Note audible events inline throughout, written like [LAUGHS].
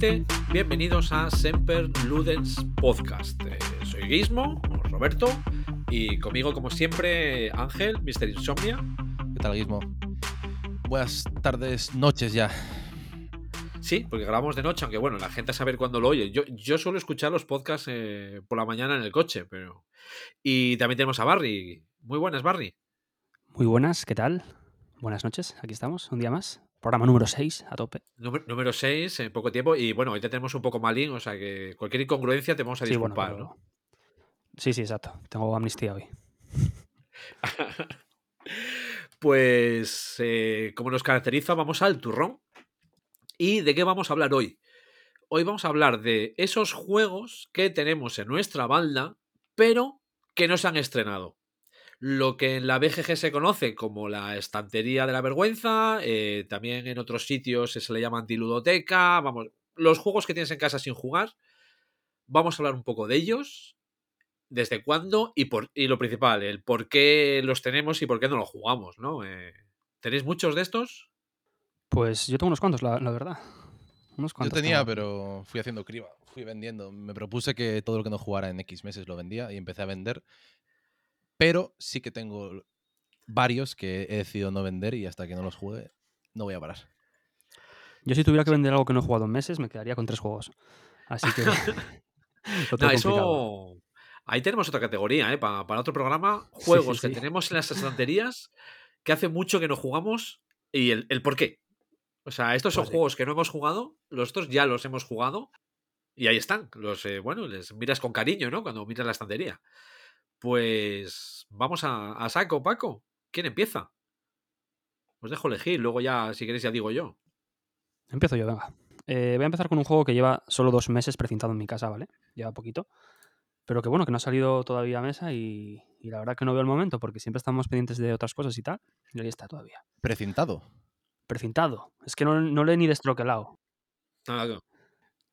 gente, bienvenidos a Semper Ludens Podcast. Eh, soy Guismo, Roberto, y conmigo, como siempre, Ángel, Mr. Insomnia. ¿Qué tal, Guismo? Buenas tardes, noches ya. Sí, porque grabamos de noche, aunque bueno, la gente a saber cuándo lo oye. Yo, yo suelo escuchar los podcasts eh, por la mañana en el coche, pero. Y también tenemos a Barry. Muy buenas, Barry. Muy buenas, ¿qué tal? Buenas noches, aquí estamos, un día más. Programa número 6, a tope. Número, 6, en poco tiempo. Y bueno, hoy te tenemos un poco malín, o sea que cualquier incongruencia te vamos a disculpar, ¿no? Sí, sí, exacto. Tengo amnistía hoy. [LAUGHS] pues, eh, como nos caracteriza, vamos al turrón. ¿Y de qué vamos a hablar hoy? Hoy vamos a hablar de esos juegos que tenemos en nuestra banda, pero que no se han estrenado. Lo que en la BGG se conoce como la estantería de la vergüenza, eh, también en otros sitios se le llama antiludoteca, vamos, los juegos que tienes en casa sin jugar, vamos a hablar un poco de ellos, desde cuándo y, por, y lo principal, el por qué los tenemos y por qué no los jugamos, ¿no? Eh, ¿Tenéis muchos de estos? Pues yo tengo unos cuantos, la, verdad. Unos cuantos. Yo tenía, pero fui haciendo criba, fui vendiendo. Me propuse que todo lo que no jugara en X meses lo vendía y empecé a vender. Pero sí que tengo varios que he decidido no vender y hasta que no los juegue no voy a parar. Yo si tuviera que vender algo que no he jugado en meses me quedaría con tres juegos. Así que... [LAUGHS] [LAUGHS] no, eso... Ahí tenemos otra categoría, ¿eh? Para, otro programa. Juegos que tenemos en las estanterías que hace mucho que no jugamos y el, el por qué. O sea, estos son pues juegos que no hemos jugado, los otros ya los hemos jugado y ahí están. Los, eh, bueno, les miras con cariño, ¿no? Cuando miras la estantería. Pues vamos a, saco, Paco. ¿Quién empieza? Os dejo elegir, luego ya, si queréis, ya digo yo. Empiezo yo, venga. Eh, voy a empezar con un juego que lleva solo dos meses precintado en mi casa, ¿vale? Lleva poquito. Pero que bueno, que no ha salido todavía a mesa y, la verdad que no veo el momento porque siempre estamos pendientes de otras cosas y tal. Y ahí está todavía. ¿Precintado? precintado. Es que no, no le he ni destroquelado. Nada,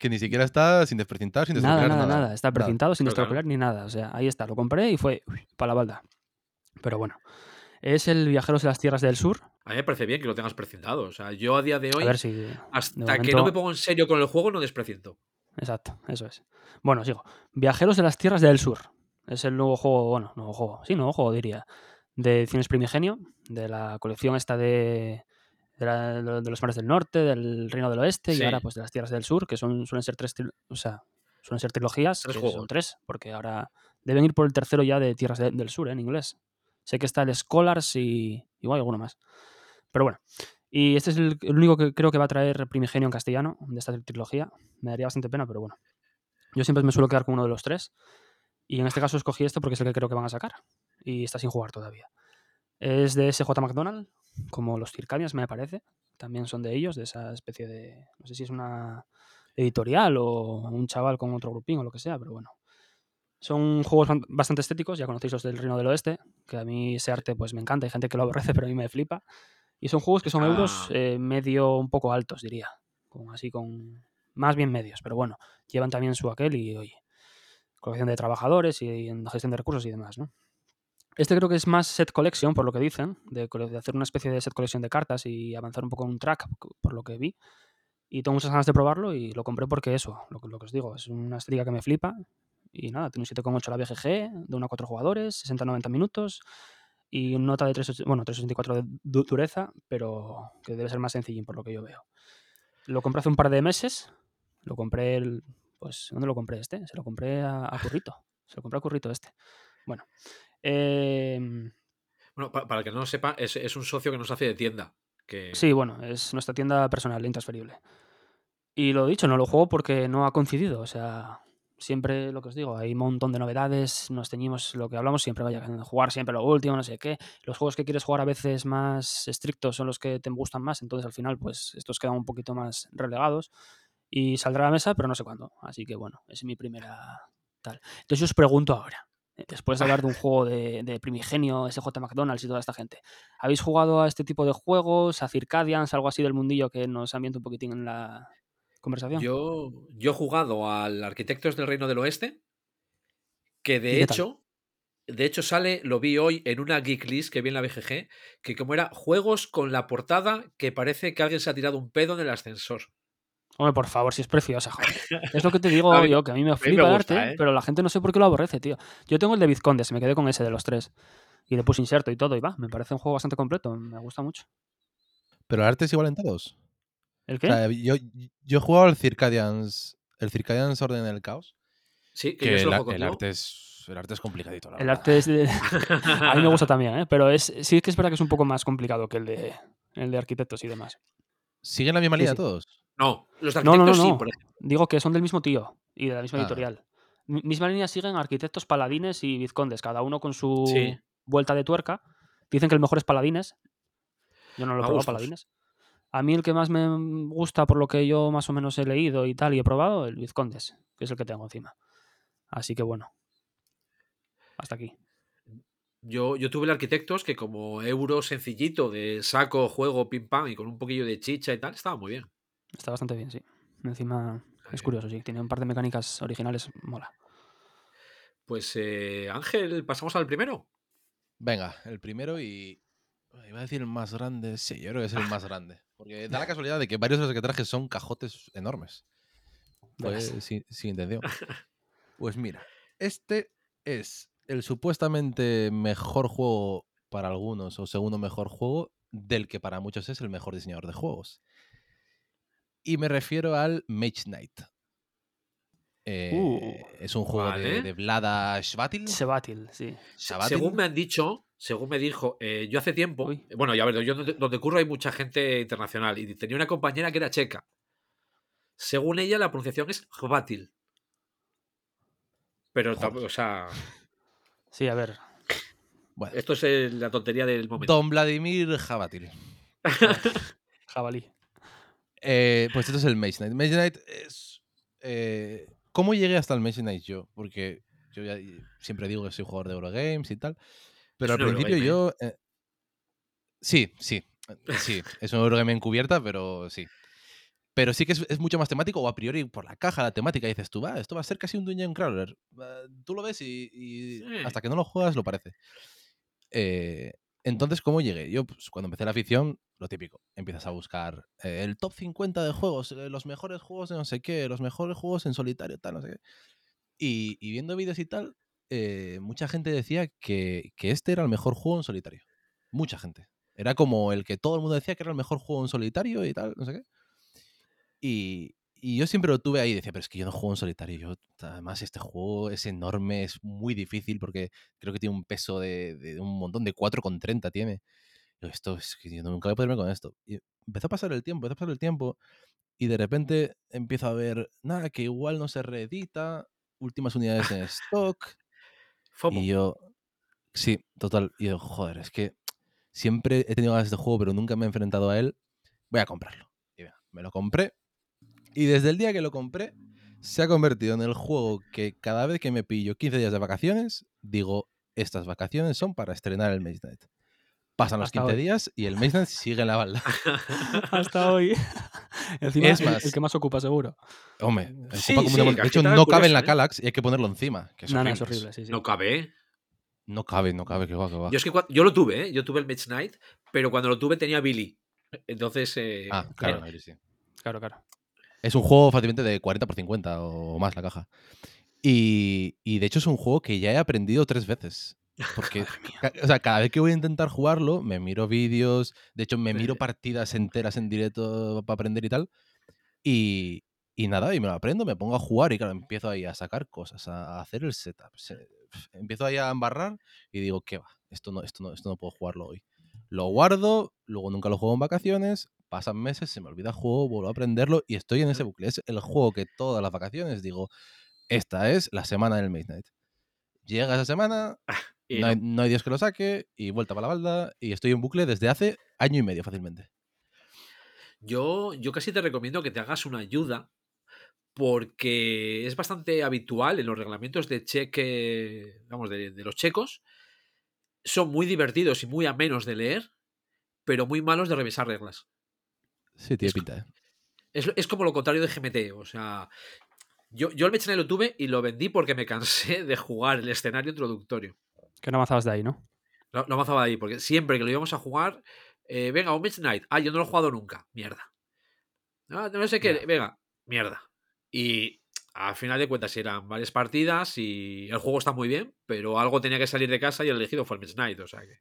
Que ni siquiera está sin desprecintar, sin destroquelar. Nada, nada, nada. Está precintado, sin destroquelar ni nada. O sea, ahí está. Lo compré y fue para la balda. Pero bueno. Es el Viajeros de las Tierras del Sur. A mí me parece bien que lo tengas precintado. O sea, yo a día de hoy, a ver si hasta que no me pongo en serio con el juego, no desprecinto. Exacto, eso es. Bueno, sigo. Viajeros de las Tierras del Sur. Es el nuevo juego, bueno, nuevo juego, sí, nuevo juego diría, de Ediciones Primigenio, de la colección esta de de, los mares del norte, del reino del oeste y ahora pues de las tierras del sur, que son, suelen ser tres, o sea, suelen ser trilogías, tres son tres, porque ahora deben ir por el tercero ya de tierras del sur, ¿eh? en inglés. Sé que está el Scholars y igual alguno más. Pero bueno, y este es el, único que creo que va a traer Primigenio en castellano de esta trilogía. Me daría bastante pena, pero bueno. Yo siempre me suelo quedar con uno de los tres. Y en este caso escogí este porque es el que creo que van a sacar. Y está sin jugar todavía. Es de SJ McDonald, como los Circadias, me parece. También son de ellos, de esa especie de. No sé si es una editorial o un chaval con otro grupín o lo que sea, pero bueno. Son juegos bastante estéticos, ya conocéis los del Reino del Oeste, que a mí ese arte pues me encanta, hay gente que lo aborrece, [LAUGHS] pero a mí me flipa. Y son juegos que son euros ah. eh, medio un poco altos, diría. Con, así con. Más bien medios, pero bueno, llevan también su aquel y, oye, colección de trabajadores y, y gestión de recursos y demás, ¿no? Este creo que es más set collection, por lo que dicen, de, hacer una especie de set collection de cartas y avanzar un poco en un track, por lo que vi. Y tengo muchas ganas de probarlo y lo compré porque eso, lo, lo que os digo, es una estrella que me flipa. Y nada, tiene un 7,8 la BGG, de 1 a 4 jugadores, 60-90 minutos y nota de 3, bueno, 384 de dureza, pero que debe ser más sencillín por lo que yo veo. Lo compré hace un par de meses, lo compré, el, pues, ¿dónde lo compré este? Se lo compré a, a Currito, se lo compré a Currito este. Bueno, Em, bueno, para, el que no lo sepa, es, un socio que nos hace de tienda. Que... Sí, bueno, es nuestra tienda personal, intransferible. Y lo dicho, no lo juego porque no ha coincidido. O sea, siempre lo que os digo, hay un montón de novedades, nos teñimos lo que hablamos siempre, vaya, jugar siempre lo último, no sé qué. Los juegos que quieres jugar a veces más estrictos son los que te gustan más, entonces al final, pues estos quedan un poquito más relegados. Y saldrá a la mesa, pero no sé cuándo. Así que bueno, es mi primera tal. Entonces yo os pregunto ahora, después de hablar de un juego de, primigenio, SJ McDonald's y toda esta gente. ¿Habéis jugado a este tipo de juegos, a Circadians, algo así del mundillo que nos ambiente un poquitín en la conversación? Yo, yo he jugado al Arquitectos del Reino del Oeste, que de hecho, de hecho sale, lo vi hoy en una geek list que vi en la BGG, que como era juegos con la portada que parece que alguien se ha tirado un pedo en el ascensor. Hombre, por favor, si es preciosa, joder. Es lo que te digo [LAUGHS] mí- yo, que a mí me flipa el arte, ¿eh? pero la gente no sé por qué lo aborrece, tío. Yo tengo el de Vizcondes, me quedé con ese de los tres. Y le puse inserto y todo, y va, me parece un juego bastante completo, me gusta mucho. Pero el arte es igual en todos. ¿El O qué? sea, yo, yo he jugado al Circadians, el Circadians Orden del Caos, Sí, que, que yo se el, juego el arte es el arte es complicadito, la el verdad. arte es de... [LAUGHS] A mí me gusta también, ¿eh? Pero es, sí que es verdad que es un poco más complicado que el de, el de arquitectos y demás. ¿Siguen la misma Sí, línea sí. todos? No, los de No, no, no, arquitectos sí, por ejemplo. Digo que son del mismo tío y de la misma Ah. editorial. Mi- Misma línea siguen arquitectos, paladines y vizcondes, cada uno con su Sí. vuelta de tuerca. Dicen que el mejor es paladines. Yo no lo he probado, paladines. A mí el que más me gusta, por lo que yo más o menos he leído y tal y he probado, el vizcondes, que es el que tengo encima. Así que bueno. Hasta aquí. Yo, yo tuve el arquitectos que como euro sencillito de saco, juego, pim pam y con un poquillo de chicha y tal, estaba muy bien. Está bastante bien, sí. Encima es curioso, sí. Tiene un par de mecánicas originales, mola. Pues eh, Ángel, pasamos al primero. Venga, el primero y. Iba a decir el más grande. Sí, yo creo que es el más grande. Porque da la [LAUGHS] casualidad de que varios de los que traje son cajotes enormes. Sin, sin intención. [LAUGHS] Pues mira, este es el supuestamente mejor juego para algunos o segundo mejor juego del que para muchos es el mejor diseñador de juegos. Y me refiero al Mage Knight. Eh, Uh, es un juego de, vale. de Vlada Shvatil. Sebatil, sí. Según me han dicho, según me dijo, eh, yo hace tiempo, Uy. bueno, ya ver, yo donde, donde curro hay mucha gente internacional y tenía una compañera que era checa. Según ella, la pronunciación es Hvatil. Pero, o sea, Sí, a ver. Bueno, esto es eh, la tontería del momento. Don Vladimir Javatil. [LAUGHS] Jabalí. Eh, pues esto es el Mage Knight. Mage Knight es. eh, ¿Cómo llegué hasta el Mage Knight yo? Porque yo ya siempre digo que soy jugador de Eurogames y tal. Pero al principio Eurogame, yo. eh, sí, sí. Sí, es un Eurogame encubierta, pero sí. Pero sí que es, es mucho más temático, o a priori por la caja, la temática, dices tú, va, esto va a ser casi un Dungeon Crawler. Tú lo ves y, y Sí. hasta que no lo juegas lo parece. Eh, entonces, ¿cómo llegué? Yo, pues, cuando empecé la afición, lo típico, empiezas a buscar eh, el top 50 de juegos, eh, los mejores juegos de no sé qué, los mejores juegos en solitario, tal, no sé qué. Y, viendo vídeos y tal, eh, mucha gente decía que, que este era el mejor juego en solitario. Mucha gente. Era como el que todo el mundo decía que era el mejor juego en solitario y tal, no sé qué. Y, y yo siempre lo tuve ahí, decía, pero es que yo no juego en solitario. Yo, además, este juego es enorme, es muy difícil porque creo que tiene un peso de, de un montón, de 4,30 tiene. Yo, esto es que yo nunca voy a poderme con esto. Y empezó a pasar el tiempo, empezó a pasar el tiempo y de repente empiezo a ver, nada, que igual no se reedita, últimas unidades en stock. [LAUGHS] Y yo, sí, total. Y yo, joder, es que siempre he tenido ganas de este juego, pero nunca me he enfrentado a él. Voy a comprarlo. Y me lo compré. Y desde el día que lo compré, se ha convertido en el juego que cada vez que me pillo 15 días de vacaciones, digo, estas vacaciones son para estrenar el Maze Knight. Pasan los Hasta 15 hoy. días y el Maze Knight sigue en la balda. [LAUGHS] Hasta hoy. [LAUGHS] Encima, Es el- más- el, que más ocupa, seguro. Hombre, Sí, ocupa como un sí, de hecho, no cabe en la ¿eh? Calax y hay que ponerlo encima. Que es No, no, es horrible. horrible, sí, sí. No cabe, ¿eh? No cabe, no cabe, que va, que va. Yo es que yo lo tuve, ¿eh? Yo tuve el Mage Knight, pero cuando lo tuve tenía Billy. Entonces, eh, Ah, claro, eh, no, sí. Claro, claro. Es un juego fácilmente de 40 por 50 o más la caja. Y, y de hecho es un juego que ya he aprendido tres veces. [LAUGHS] Porque o sea, cada vez que voy a intentar jugarlo, me miro vídeos, de hecho me miro partidas enteras en directo para aprender y tal. Y, y nada, y me lo aprendo, me pongo a jugar y claro, empiezo ahí a sacar cosas, a, a hacer el setup. se- empiezo ahí a embarrar y digo, ¿qué va? Esto no, esto, no, esto no puedo jugarlo hoy. Lo guardo, luego nunca lo juego en vacaciones, pasan meses, se me olvida el juego, vuelvo a aprenderlo y estoy en ese bucle. Es el juego que todas las vacaciones digo, esta es la semana del Midnight. Llega esa semana, y no hay, no. no hay Dios que lo saque y vuelta para la balda y estoy en bucle desde hace año y medio fácilmente. Yo, yo casi te recomiendo que te hagas una ayuda porque es bastante habitual en los reglamentos de cheque, vamos, de, de los checos. Son muy divertidos y muy amenos de leer, pero muy malos de revisar reglas. Sí, tiene Es- pinta, ¿eh? Es, es como lo contrario de GMT. O sea, yo, yo el Mechanic lo tuve y lo vendí porque me cansé de jugar el escenario introductorio. Que no avanzabas de ahí, ¿no? Lo, lo avanzaba ahí, porque siempre que lo íbamos a jugar, eh, venga, un Mage Knight. Ah, yo no lo he jugado nunca. Mierda. Ah, no sé qué. Venga, mierda. Y al final de cuentas eran varias partidas y el juego está muy bien, pero algo tenía que salir de casa y el elegido fue el Maze Knight, o sea que...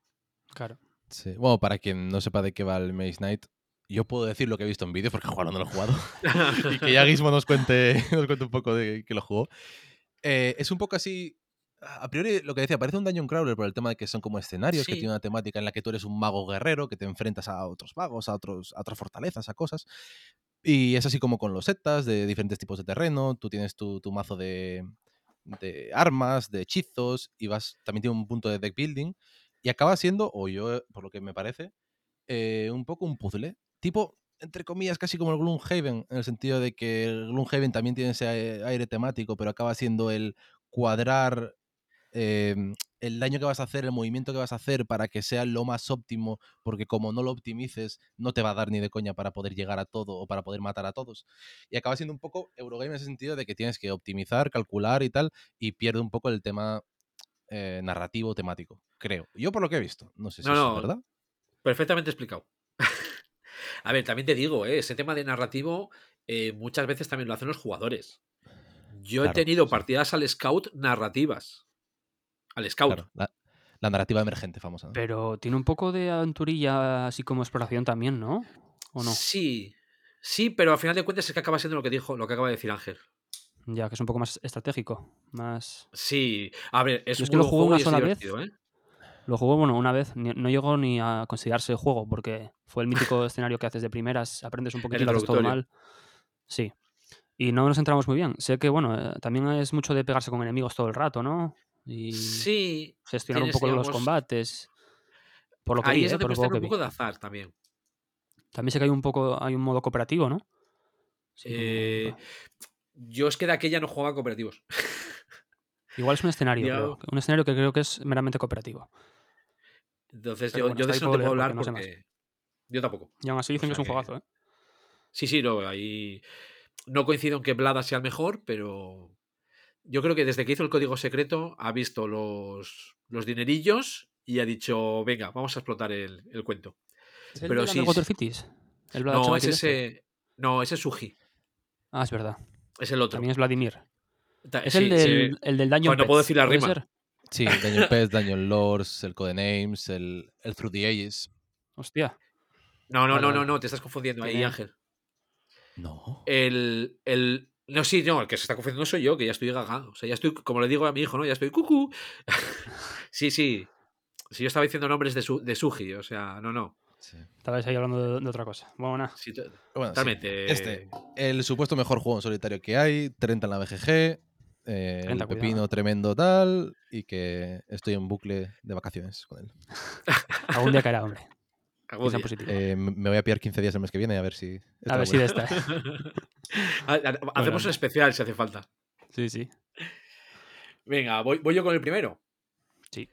Claro. Sí. Bueno, para quien no sepa de qué va el Maze Knight, yo puedo decir lo que he visto en vídeo porque jugarlo no lo he jugado. [LAUGHS] y que ya Gizmo nos cuente, [LAUGHS] nos cuente un poco de que lo jugó. Eh, es un poco así. A priori, lo que decía, parece un Dungeon Crawler por el tema de que son como escenarios, que Sí. tiene una temática en la que tú eres un mago guerrero, que te enfrentas a otros magos, a, otros, a otras fortalezas, a cosas. Y es así como con los setas de diferentes tipos de terreno. Tú tienes tu, tu mazo de, de armas, de hechizos, y vas. También tiene un punto de deck building. Y acaba siendo, o yo, por lo que me parece, eh, un poco un puzzle. Tipo, entre comillas, casi como el Gloomhaven, en el sentido de que el Gloomhaven también tiene ese aire- temático, pero acaba siendo el cuadrar eh, el daño que vas a hacer, el movimiento que vas a hacer para que sea lo más óptimo, porque como no lo optimices, no te va a dar ni de coña para poder llegar a todo o para poder matar a todos. Y acaba siendo un poco Eurogame en ese sentido de que tienes que optimizar, calcular y tal, y pierde un poco el tema eh, narrativo temático, creo. Yo por lo que he visto, no sé si No, eso no, es verdad. Perfectamente explicado. A ver, también te digo, ¿eh? ese tema de narrativo eh, muchas veces también lo hacen los jugadores. Yo he tenido sí. partidas al Scout narrativas. Al Scout. Claro, la, la narrativa emergente famosa. ¿no? Pero tiene un poco de aventurilla, así como exploración también, ¿no? ¿O no? Sí, sí, pero al final de cuentas es que acaba siendo lo que dijo, lo que acaba de decir Ángel. Ya, que es un poco más estratégico. Más. Sí, a ver, es es que lo jugué juego una sola vez. divertido, ¿eh? Lo jugué, bueno, una vez. ni- No llegó ni a considerarse juego, porque fue el mítico [LAUGHS] escenario que haces de primeras, aprendes un poquito, haces todo mal. Sí. Y no nos entramos muy bien. Sé que, bueno, eh, también es mucho de pegarse con enemigos todo el rato, ¿no? Y Sí, gestionar un poco los digamos, combates. Por lo que ahí vi, es ¿eh? Por lo un poco de azar también. También sé que hay un poco, hay un modo cooperativo, ¿no? Sí, Eh, yo es que de aquella no jugaba cooperativos. [LAUGHS] Igual es un escenario, creo. Un escenario que creo que es meramente cooperativo. Entonces Pero yo, bueno, yo de eso no puedo te puedo hablar porque no sé yo tampoco. Y aún así dicen O que es un juegazo, ¿eh? Sí, sí, no, ahí no coincido en que Blada sea el mejor, pero yo creo que desde que hizo el código secreto ha visto los, los dinerillos y ha dicho, venga, vamos a explotar el, el cuento. ¿Es el Pero de sí, Underwater sí. Cities? El No, es este. ese. No, ese es Suji. Ah, es verdad. Es el otro. También es Vladimir. Es sí, el, sí. del, el del Dungeon Joder, no puedo Pets, decir la ¿puede rima. ser? Sí, Dungeon Pets, Dungeon Lords, el Codenames, el, el Through the Ages. Hostia. No, no, no, no, no, te estás confundiendo ahí, Ángel. No. El, el. No, sí, no, el que se está confundiendo soy yo, que ya estoy gaga. O sea, ya estoy, como le digo a mi hijo, ¿no? Ya estoy cucú. [LAUGHS] sí, sí. Si yo estaba diciendo nombres de, su, de Suji, o sea, no, no. Sí. Estabais ahí hablando de, de otra cosa. Bueno, nada. Sí, Bueno, totalmente. Este, el supuesto mejor juego en solitario que hay, 30 en la BGG, eh, 30, el cuidado. pepino tremendo tal, y que estoy en bucle de vacaciones con él. [LAUGHS] Algún día caerá, hombre. día. Eh, me voy a pillar 15 días el mes que viene a ver si... a ver si de esta. ha- [LAUGHS] Hacemos un especial si hace falta. Sí, sí. Venga, voy, voy yo con el primero. Sí.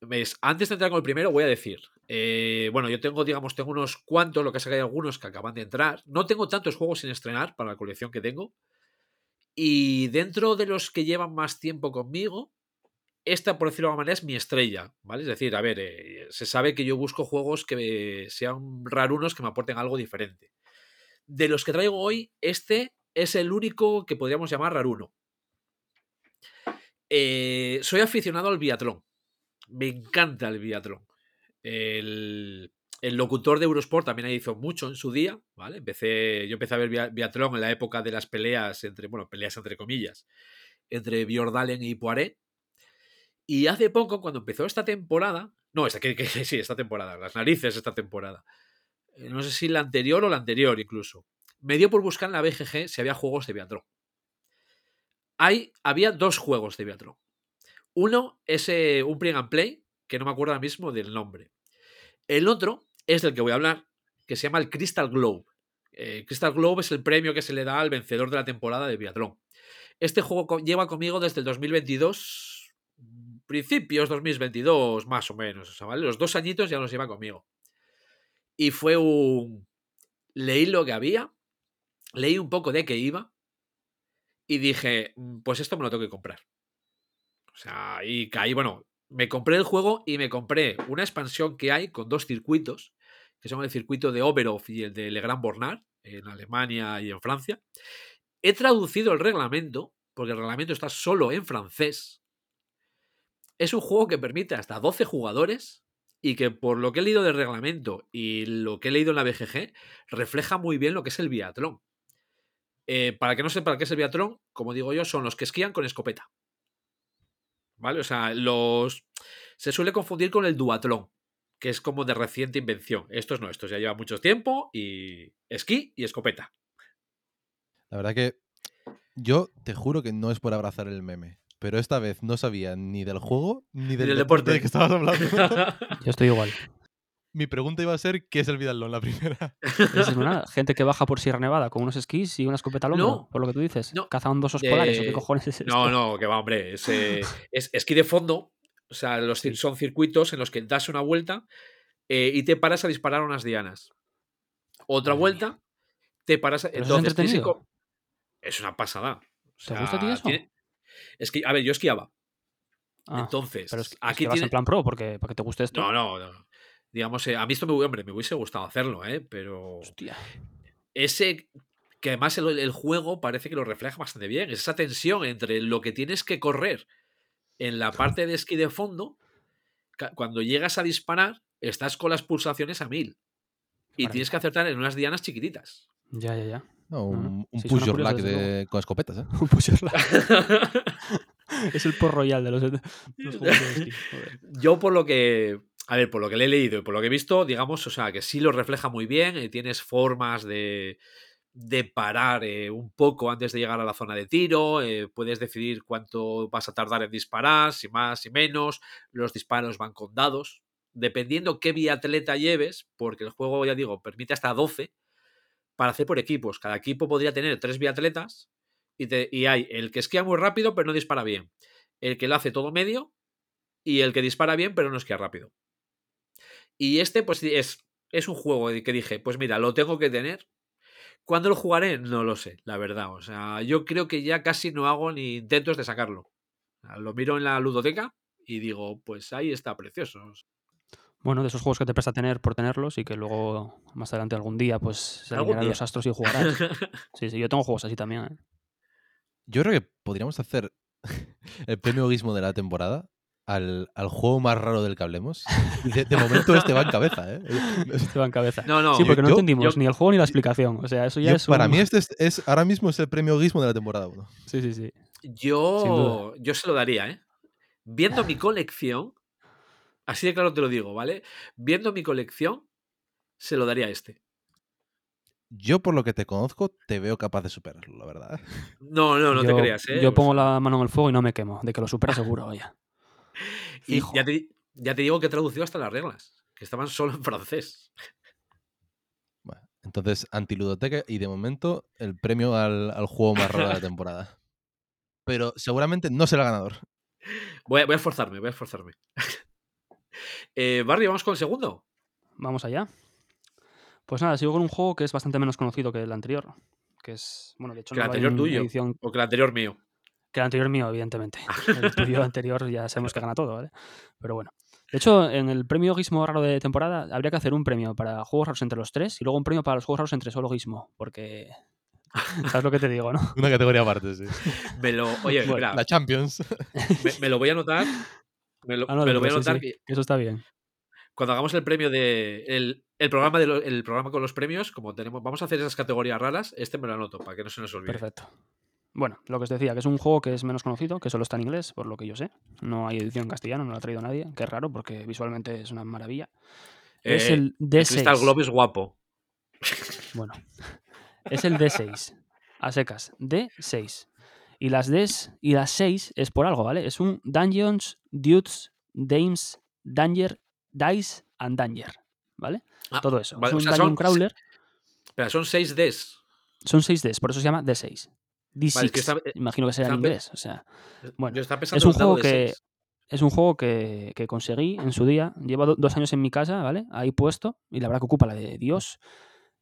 ¿Ves? Antes de entrar con el primero, voy a decir. eh, bueno, yo tengo, digamos, tengo unos cuantos, lo que sé que hay algunos que acaban de entrar. No tengo tantos juegos sin estrenar para la colección que tengo. Y dentro de los que llevan más tiempo conmigo, esta, por decirlo de alguna manera, es mi estrella. ¿Vale? Es decir, a ver, eh, se sabe que yo busco juegos que sean rarunos, que me aporten algo diferente. De los que traigo hoy, este es el único que podríamos llamar raruno. Eh, soy aficionado al biatlón. Me encanta el biatlón. El, el locutor de Eurosport también hizo mucho en su día, ¿vale? Empecé, yo empecé a ver bia- biatlón en la época de las peleas entre, bueno, peleas entre comillas, entre Bjordalen y Poiré. Y hace poco, cuando empezó esta temporada, no, esta, que- [LAUGHS] sí, esta temporada, las narices esta temporada, eh, no sé si la anterior o la anterior incluso, me dio por buscar en la BGG si había juegos de biatlón. Hay, había dos juegos de biatlón. Uno es eh, un play and play, que no me acuerdo ahora mismo del nombre. El otro es del que voy a hablar, que se llama el Crystal Globe. Eh, Crystal Globe es el premio que se le da al vencedor de la temporada de biatlón. Este juego lleva conmigo desde el 2022, principios 2022, más o menos. ¿vale? Los dos añitos ya los lleva conmigo. Y fue un... Leí lo que había, leí un poco de qué iba y dije, "Mm, pues esto me lo tengo que comprar. O sea, y caí, bueno, me compré el juego y me compré una expansión que hay con dos circuitos, que son el circuito de Oberhof y el de Le Grand Bornard, en Alemania y en Francia. he traducido el reglamento, porque el reglamento está solo en francés. Es un juego que permite hasta 12 jugadores y que por lo que he leído del reglamento y lo que he leído en la BGG, refleja muy bien lo que es el biatlón. Eh, para que no sepa qué es el biatlón, como digo yo, son los que esquían con escopeta. ¿Vale? O sea, los. Se suele confundir con el duatlón, que es como de reciente invención. Estos no, estos ya llevan mucho tiempo y esquí y escopeta. La verdad que yo te juro que no es por abrazar el meme, pero esta vez no sabía ni del juego ni del, del deporte. deporte. del que estabas hablando. [LAUGHS] Yo estoy igual. Mi pregunta iba a ser ¿qué es el Vidalón la primera? Es una gente que baja por Sierra Nevada con unos esquís y una escopeta al hombro, No. por lo que tú dices. No. Cazan dos osos polares, ¿o qué cojones es esto? No, no, que va, hombre. Es, eh, es esquí de fondo. O sea, los, son circuitos en los que das una vuelta eh, y te paras a disparar unas dianas. Otra Madre vuelta, mía. te paras. a- ¿Pero eso es Entonces, co- es una pasada. O ¿Te gusta a ti eso? tiene- Es que, a ver, yo esquiaba. Ah, Entonces, pero es, es aquí vas en plan pro, porque para que te guste esto. No, no, no. Digamos, eh, a mí esto me, hombre, me hubiese gustado hacerlo, ¿eh? Pero Hostia. ese. Que además el, el juego parece que lo refleja bastante bien. Es esa tensión entre lo que tienes que correr en la parte de esquí de fondo. Cuando llegas a disparar, estás con las pulsaciones a mil. Y tienes que acertar en unas dianas chiquititas. Ya, ya, ya. No, no. un, un Sí, [LAUGHS] push your luck de- con escopetas, ¿eh? Un pusher es el por royal de los, de los juegos de esquí. Joder. Yo por lo que, a ver, por lo que le he leído y por lo que he visto, digamos, o sea, que sí lo refleja muy bien, eh, tienes formas de, de parar eh, un poco antes de llegar a la zona de tiro, eh, puedes decidir cuánto vas a tardar en disparar, si más, si menos, los disparos van con dados, dependiendo qué biatleta lleves, porque el juego, ya digo, permite hasta 12 para hacer por equipos. Cada equipo podría tener tres biatletas y, te- y hay el que esquía muy rápido pero no dispara bien, el que lo hace todo medio y el que dispara bien pero no esquía rápido. Y este, pues es, es un juego que dije, pues mira, lo tengo que tener. ¿Cuándo lo jugaré? No lo sé, la verdad. O sea, yo creo que ya casi no hago ni intentos de sacarlo. Lo miro en la ludoteca y digo, pues ahí está, precioso. Bueno, de esos juegos que te presta tener por tenerlos y que luego más adelante algún día pues se alinearán los astros y jugarás. [LAUGHS] Sí, sí, yo tengo juegos así también. ¿eh? Yo creo que podríamos hacer [LAUGHS] el premio Guismo de la temporada al, al juego más raro del que hablemos. De, de momento este va en cabeza, ¿eh? [LAUGHS] Este va en cabeza. No, no. sí, porque no entendimos yo- ni el juego ni la explicación. O sea, eso ya Yo- es para un- mí este es, es- ahora mismo es el premio Guismo de la temporada 1. Sí, sí, sí. Yo, yo se lo daría, ¿eh? Viendo mi colección, así de claro te lo digo, ¿vale? Viendo mi colección, se lo daría a este. Yo, por lo que te conozco, te veo capaz de superarlo, la verdad. No, no, no te creas, ¿eh? Yo pongo la mano en el fuego y no me quemo. De que lo supera seguro, oye. [LAUGHS] y ya te, ya te digo que he traducido hasta las reglas, que estaban solo en francés. Bueno, entonces, antiludoteca y de momento el premio al, al juego más raro de la [LAUGHS] temporada. Pero seguramente no será ganador. Voy a, voy a esforzarme, voy a esforzarme. [LAUGHS] eh, Barry, vamos con el segundo. Vamos allá. Pues nada, sigo con un juego que es bastante menos conocido que el anterior. Que es, bueno, de hecho, Que el no anterior tuyo. edición O que el anterior mío. Que el anterior mío, evidentemente. [LAUGHS] El tuyo anterior ya sabemos que gana todo, ¿vale? Pero bueno. De hecho, en el premio Gizmo raro de temporada habría que hacer un premio para juegos raros entre los tres y luego un premio para los juegos raros entre solo Gizmo. Porque. [LAUGHS] ¿Sabes lo que te digo, no? Una categoría aparte, sí. [LAUGHS] Me lo, oye, Bueno, mira, La Champions. me, me lo voy a anotar. Me lo, Ah, no, me lo voy a sí, anotar sí, que que eso está bien. cuando hagamos el premio de. El, el programa de lo- el programa con los premios, como tenemos. Vamos a hacer esas categorías raras. Este me lo anoto para que no se nos olvide. Perfecto. Bueno, lo que os decía, que es un juego que es menos conocido, que solo está en inglés, por lo que yo sé. No hay edición en castellano, no lo ha traído nadie, que es raro porque visualmente es una maravilla. es Eh, el el D6. Crystal Globe es guapo. Bueno, es el D6. A secas. D6. Y las Ds y las 6 es por algo, ¿vale? Es un Dungeons, Dudes, Dames, Danger, Dice and Danger. ¿Vale? Ah, Todo eso. vale, es o un sea, Dungeon son- Crawler. Espera, son 6 Ds. Son 6 Ds, por eso se llama D6. D6. Vale, es que está- Imagino que será en inglés. O sea, Bueno, estaba pensando es un juego que. Es un juego que, que conseguí en su día. Lleva do- dos años en mi casa, ¿vale? Ahí puesto. Y la verdad que ocupa la de Dios.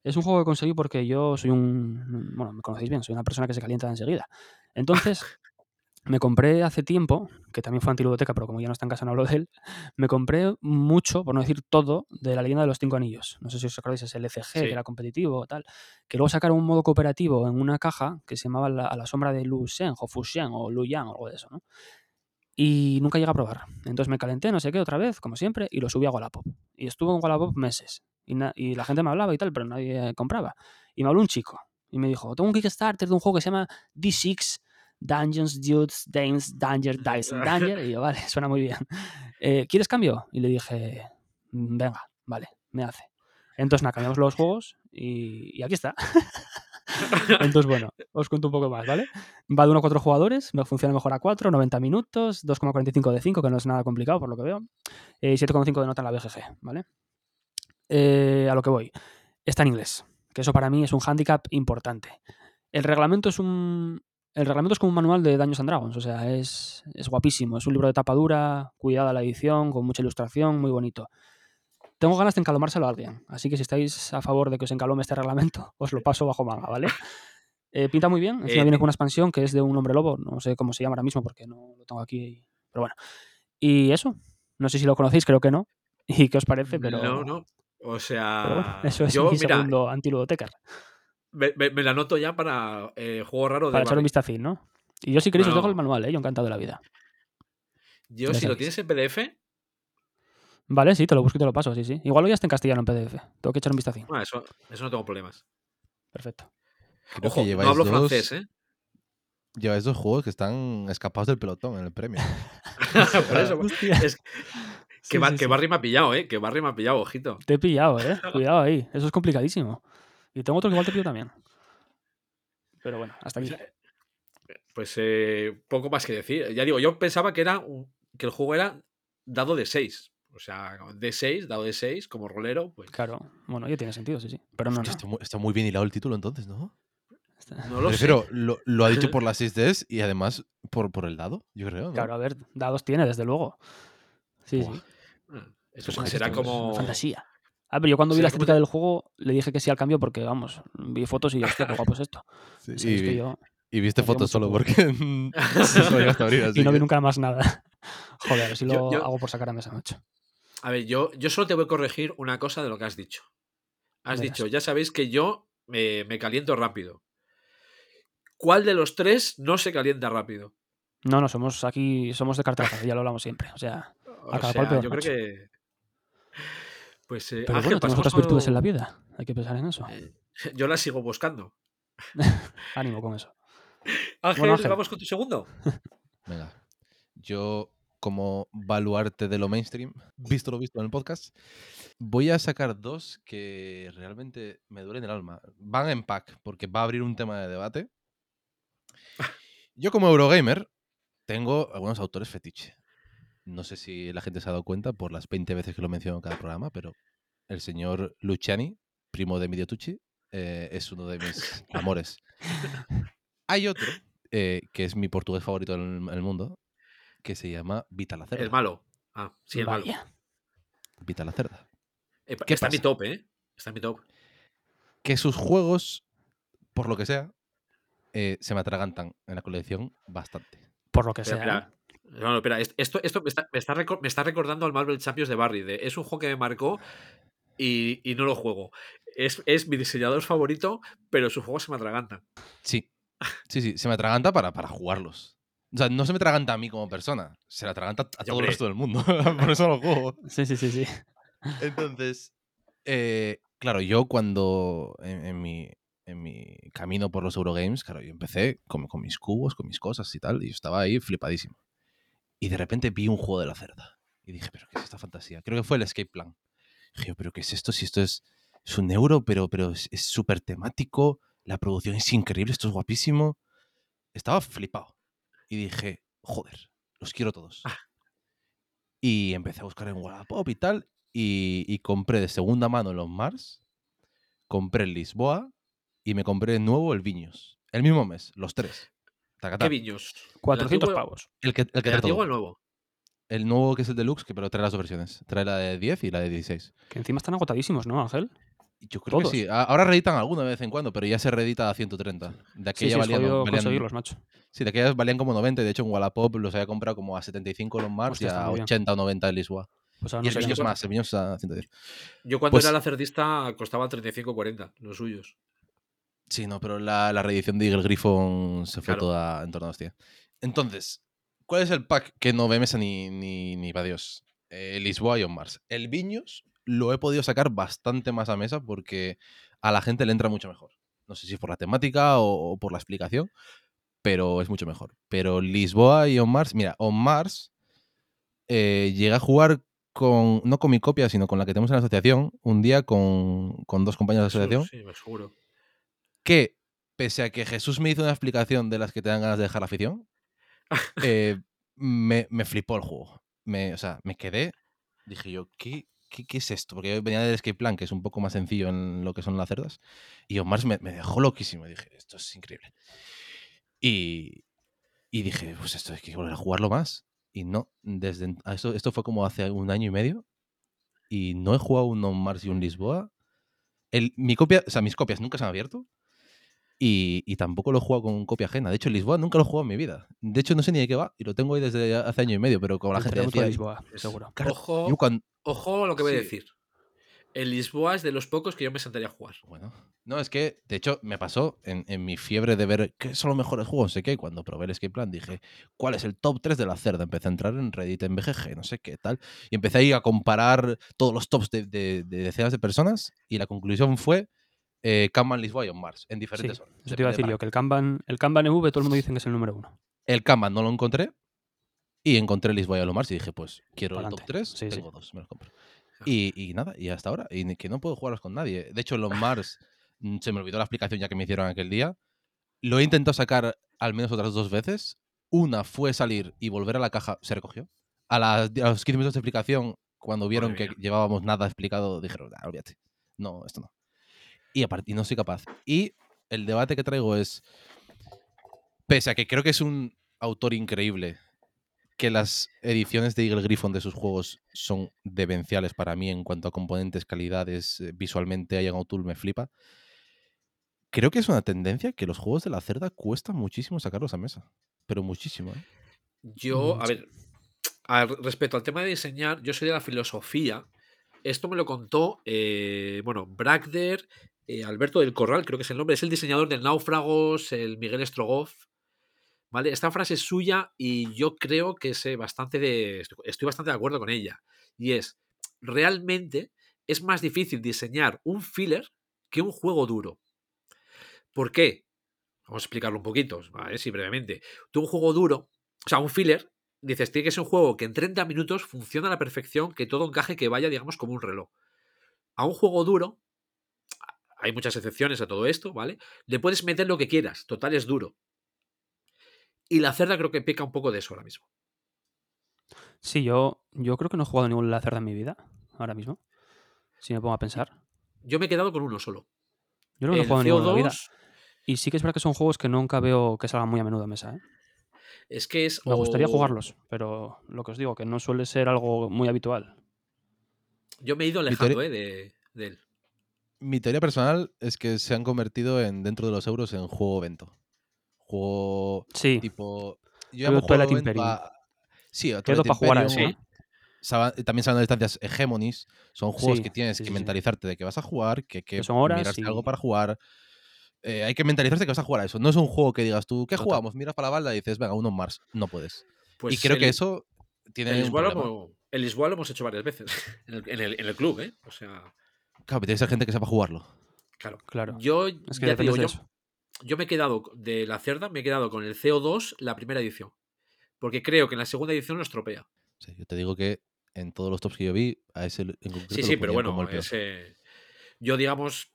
Es un juego que conseguí porque yo soy un. Bueno, me conocéis bien, soy una persona que se calienta enseguida. Entonces, me compré hace tiempo, que también fue antiludoteca, pero como ya no está en casa no hablo de él, [LAUGHS] me compré mucho, por no decir todo, de la leyenda de los cinco anillos. No sé si os acordáis, es el ECG, Sí. que era competitivo o tal. Que luego sacaron un modo cooperativo en una caja que se llamaba la- A la sombra de Lu Shen, o Fu Shen, o Lu Yang, o algo de eso, ¿no? Y nunca llegué a probar. Entonces me calenté, no sé qué, otra vez, como siempre, y lo subí a Wallapop. Y estuve en Wallapop meses. Y, y la gente me hablaba y tal, pero nadie compraba. Y me habló un chico. Y me dijo, tengo un Kickstarter de un juego que se llama D6 Dungeons, Dudes, Dames, Danger, [LAUGHS] Dice and Danger. Y yo, vale, [LAUGHS] suena muy bien. Eh, ¿Quieres cambio? Y le dije, "Mm, venga, vale, me hace. Entonces, nada, cambiamos los juegos y, y aquí está. [LAUGHS] Entonces, bueno, os cuento un poco más, ¿vale? Va de 1 a 4 jugadores, me funciona mejor a 4, 90 minutos, 2,45 de 5, que no es nada complicado por lo que veo, eh, y 7,5 de nota en la BGG, ¿vale? Eh, a lo que voy. Está en inglés, que eso para mí es un hándicap importante. El reglamento es un. El reglamento es como un manual de Daños and Dragons, o sea, es, es guapísimo. Es un libro de tapa dura, cuidada la edición, con mucha ilustración, muy bonito. Tengo ganas de encalomárselo a alguien, así que si estáis a favor de que os encalome este reglamento, [LAUGHS] os lo paso bajo manga, ¿vale? Eh, pinta muy bien, encima Eh, viene con una expansión que es de un hombre lobo, no sé cómo se llama ahora mismo porque no lo tengo aquí, pero bueno. Y eso, no sé si lo conocéis, creo que no. [LAUGHS] ¿Y qué os parece? Pero, No, no. O sea, bueno, eso es yo, mi mira, segundo antiludotecar. Me, me- me la anoto ya para eh, juego raro de Para echar un vistacín, ¿no? Y yo si queréis os dejo el manual, ¿eh? Yo encantado de la vida. Yo, Ya si lo tienes en PDF, Vale, sí, te lo busco y te lo paso, sí, sí. Igual lo ya está en castellano en PDF. Tengo que echar un vistacín. bueno, eso, eso no tengo problemas. Perfecto. Creo Ojo, no hablo dos, francés, ¿eh? Lleváis dos juegos que están escapados del pelotón en el premio. [LAUGHS] [LAUGHS] Por eso, Hostia. es que, Sí, Bar- sí, que sí. Barry me ha pillado, ¿eh? Que Barry me ha pillado, ojito. Te he pillado, ¿eh? Cuidado ahí. Eso es complicadísimo. Y tengo otro que igual te pillo también. Pero bueno, hasta aquí. Pues eh, poco más que decir. Ya digo, yo pensaba que era un- que el juego era dado de 6. O sea, de 6, dado de 6, como rolero, pues Claro. Bueno, ya tiene sentido, sí, sí. Pero no. Está, muy, está muy bien hilado el título entonces, ¿no? Está- no lo sé. Lo, lo ha dicho [LAUGHS] por las 6Ds y además por, por el dado, yo creo. ¿no? Claro, a ver, dados tiene, desde luego. Sí, Buah. sí. Ah, Eso Eso es será como. Fantasía. A ver, yo cuando vi la estética de- del juego le dije que sí al cambio porque, vamos, vi fotos y hostia, qué guapo es esto. [LAUGHS] Sí, y, yo- y viste fotos solo porque no lo llegaste a abrir. así y no vi que- nunca más nada. [LAUGHS] Joder, si lo yo- hago por sacar a mesa noche. A ver, yo, yo solo te voy a corregir una cosa de lo que has dicho. Has Verás. dicho, ya sabéis que yo me, me caliento rápido. ¿Cuál de los tres no se calienta rápido? No, no, somos aquí, somos de cartaza, ya lo hablamos siempre. O sea, O A cada sea, yo creo macho. que. Pues eh, pero Ángel, bueno, tenemos pasamos otras virtudes en la vida. Hay que pensar en eso. Eh, Yo la sigo buscando. [LAUGHS] Ánimo con eso. Ángel, Ángel. vamos con tu segundo. [LAUGHS] Venga. Yo, como baluarte de lo mainstream, visto lo visto en el podcast, voy a sacar dos que realmente me duelen el alma. Van en pack, porque va a abrir un tema de debate. [LAUGHS] Yo, como Eurogamer, tengo algunos autores fetiche. No sé si la gente se ha dado cuenta por las 20 veces que lo menciono en cada programa, pero el señor Luciani, primo de Midiotucci, eh, es uno de mis [LAUGHS] amores. Hay otro, eh, que es mi portugués favorito en el, mundo, que se llama Vita la Cerda. El malo. Ah, sí, el malo. Vaya. Vita la Cerda. Eh, ¿Qué está en mi top, ¿eh? Está en mi top. Que sus juegos, por lo que sea, eh, se me atragantan en la colección bastante. Por lo que Pero sea. No, no, espera, esto, esto me, está, me, está recor- me está recordando al Marvel Champions de Barry. de- es un juego que me marcó y, y no lo juego. Es, es mi diseñador favorito, pero sus juegos se me atragantan. Sí, sí, sí, se me atraganta para, para jugarlos. O sea, no se me atraganta a mí como persona, se le atraganta a todo el resto del mundo. [LAUGHS] por eso lo juego. Sí, sí, sí, sí. Entonces, eh, claro, yo cuando en, en mi, en mi camino por los Eurogames, claro, yo empecé con, con mis cubos, con mis cosas y tal, y yo estaba ahí flipadísimo. Y de repente vi un juego de la cerda. Y dije, ¿pero qué es esta fantasía? Creo que fue el Escape Plan. Dije, ¿pero qué es esto? Si esto es, es un euro, pero, pero es súper temático, la producción es increíble, esto es guapísimo. Estaba flipado. Y dije, joder, los quiero todos. Y empecé a buscar en Wallapop y tal. Y, y compré de segunda mano los Mars, compré el Lisboa y me compré de nuevo el Viños. El mismo mes, los tres. Tacatá. ¿Qué viños? 400 antiguo- pavos. El que, el que ¿El trae antiguo o todo. el nuevo? El nuevo que es el deluxe, que pero trae las dos versiones. Trae la de 10 y la de 16. Que encima están agotadísimos, ¿no, Ángel? Yo creo Todos. que sí. Ahora reeditan alguna de vez en cuando, pero ya se reedita a 130. De Sí, aquella sí, es valían, valían- conseguirlos, macho. sí, de aquellas valían como 90. y De hecho, en Wallapop los había comprado como a 75 los Mars Hostia, y a muy bien. 80 o 90 el Lisboa. Pues ahora Y no el qué- más, el Viños a 110. Yo cuando Pues- era lacerdista costaba 35-40 los suyos. Sí, no, pero la, la reedición de Eagle Griffon se fue Claro. toda en torno a hostia. Entonces, ¿cuál es el pack que no ve mesa ni, ni, ni va Dios? Eh, Lisboa y On Mars. El Viños lo he podido sacar bastante más a mesa porque a la gente le entra mucho mejor. No sé si es por la temática o, o por la explicación, pero es mucho mejor. Pero Lisboa y On Mars, mira, On Mars eh, llegué a jugar con, no con mi copia, sino con la que tenemos en la asociación, un día con, con dos compañeros de asociación sí, me seguro. Que, pese a que Jesús me hizo una explicación de las que te dan ganas de dejar la afición, [LAUGHS] eh, me, me flipó el juego. Me, o sea, me quedé, dije yo, ¿qué, qué, qué es esto? Porque yo venía del Escape Plan, que es un poco más sencillo en lo que son las cerdas, y Omar me, me dejó loquísimo. Dije, esto es increíble. Y, y dije, pues esto hay que volver a jugarlo más. Y no, desde esto, esto fue como hace un año y medio, y no he jugado un On Mars y un Lisboa. El, mi copia, o sea, mis copias nunca se han abierto. Y, y tampoco lo he jugado con copia ajena. De hecho, el Lisboa nunca lo he jugado en mi vida. De hecho, no sé ni de qué va. Y lo tengo ahí desde hace año y medio. Pero como la gente con decía. Lisboa, Es- seguro. Claro, Ojo, cuando- ojo a lo que voy a Sí. decir. El Lisboa es de los pocos que yo me sentaría a jugar. Bueno, no, es que, de hecho, me pasó en, en mi fiebre de ver qué son los mejores juegos, no sé qué. Cuando probé el Escape Plan dije, ¿cuál es el top 3 de la cerda? Empecé a entrar en Reddit, en BGG, no sé qué tal. Y empecé ahí a comparar todos los tops de, de- de decenas de personas. Y la conclusión fue eh, Kanban, Lisboa y On Mars, en Sí, diferentes órdenes. eso te iba a decir yo, que el Kanban, el Kanban EV todo el mundo dice que es el número uno. El Kanban no lo encontré y encontré el Lisboa y Alomar y dije, pues quiero el Pa'lante. top 3, Sí, sí. tengo dos, me los compro. Y, y nada, y hasta ahora, y que no puedo jugarlos con nadie. De hecho, los Mars [LAUGHS] mm, se me olvidó la explicación ya que me hicieron aquel día. Lo he intentado sacar al menos otras dos veces. Una fue salir y volver a la caja, se recogió. A, las, a los 15 minutos de explicación, cuando vieron que llevábamos nada explicado, dijeron, "Ah, olvídate. No, esto no. Y aparte, y no soy capaz. Y el debate que traigo es, pese a que creo que es un autor increíble, que las ediciones de Eagle Griffon de sus juegos son demenciales para mí en cuanto a componentes, calidades, eh, visualmente, Ian O'Toole me flipa. Creo que es una tendencia que los juegos de la cerda cuesta muchísimo sacarlos a mesa. Pero muchísimo, ¿eh? Yo, Mm, a ver, a- respecto al tema de diseñar, yo soy de la filosofía. Esto me lo contó, eh, bueno, Bragder, eh, Alberto del Corral, creo que es el nombre, es el diseñador de Náufragos, el Miguel Strogoff. ¿Vale? Esta frase es suya y yo creo que sé bastante de. Estoy bastante de acuerdo con ella. Y es: realmente es más difícil diseñar un filler que un juego duro. ¿Por qué? Vamos a explicarlo un poquito, ¿vale? Sí, brevemente. Tú un juego duro, o sea, un filler, dices, tiene que ser un juego que en 30 minutos funciona a la perfección, que todo encaje, que vaya, digamos, como un reloj. A un juego duro, hay muchas excepciones a todo esto, ¿vale? Le puedes meter lo que quieras, total es duro. Y la cerda creo que peca un poco de eso ahora mismo. Sí, yo, yo creo que no he jugado ningún Lacerda en mi vida, ahora mismo. Si me pongo a pensar. Yo me he quedado con uno solo. Yo creo que no he jugado ninguno en la vida. CO2 Y sí que es verdad que son juegos que nunca veo que salgan muy a menudo a mesa. ¿eh? es que es. Me gustaría o- jugarlos, pero lo que os digo, que no suele ser algo muy habitual. Yo me he ido Mi alejando, ¿eh? De, de él. Mi teoría personal es que se han convertido en dentro de los euros en juego evento. Juego Sí, tipo. Yo llamo juego evento a- Sí, a para jugar También saben las distancias hegemonies. Son juegos Sí, que tienes sí, que mentalizarte de que vas a jugar, que que Que son horas mirarte algo para jugar. Eh, hay que mentalizarse que vas a jugar a eso. No es un juego que digas tú, ¿qué Total. jugamos? Miras para la balda y dices, venga, uno Mars. No puedes. Pues y creo que eso tiene El Lisboa, lo hemos, el Lisboa lo hemos hecho varias veces. [LAUGHS] En el, en el- en el club, ¿eh? O sea, Claro, pero tiene que ser gente que sepa jugarlo. claro. Claro. Yo, Es que ya te digo, yo, yo me he quedado de la cerda, me he quedado con el CO2 la primera edición. Porque creo que en la segunda edición lo estropea. Sí, yo te digo que en todos los tops que yo vi, a ese en concreto Sí, lo sí, pero bueno, ese, yo digamos,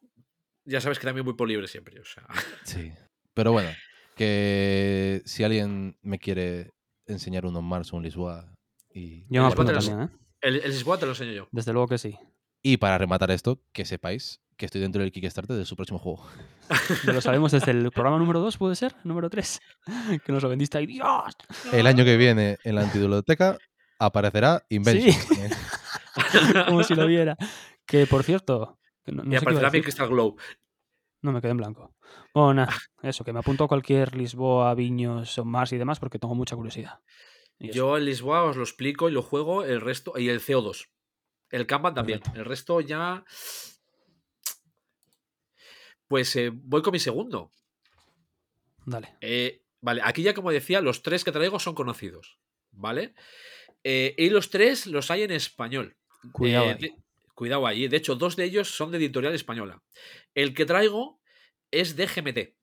ya sabes que también voy por libre siempre. O sea, Sí. Pero bueno, que si alguien me quiere enseñar un On Mars o un Lisboa y, Yo me apunto también, ¿eh? el, el Lisboa te lo enseño yo. Desde luego que sí. Y para rematar esto, que sepáis que estoy dentro del Kickstarter de su próximo juego. [LAUGHS] Lo sabemos desde el programa número 2, ¿puede ser? Número 3. [LAUGHS] Que nos lo vendiste ahí. ¡Dios! El año que viene en la antibiblioteca aparecerá Invention. Sí. [LAUGHS] Como si lo viera. Que por cierto, no- no y aparecerá mi. Crystal Glow. No me quedé en blanco. Bueno, nada, eso, que me apunto a cualquier Lisboa, Viños o más y demás porque tengo mucha curiosidad. Yo en Lisboa os lo explico y lo juego el resto. Y el CO2. El Kanban también. Perfecto. El resto ya. Pues eh, voy con mi segundo. Dale. Eh, vale, aquí ya como decía, los tres que traigo son conocidos. ¿Vale? Eh, y los tres los hay en español. Cuidado ahí. de- cuidado ahí. De hecho, dos de ellos son de editorial española. El que traigo es de GMT.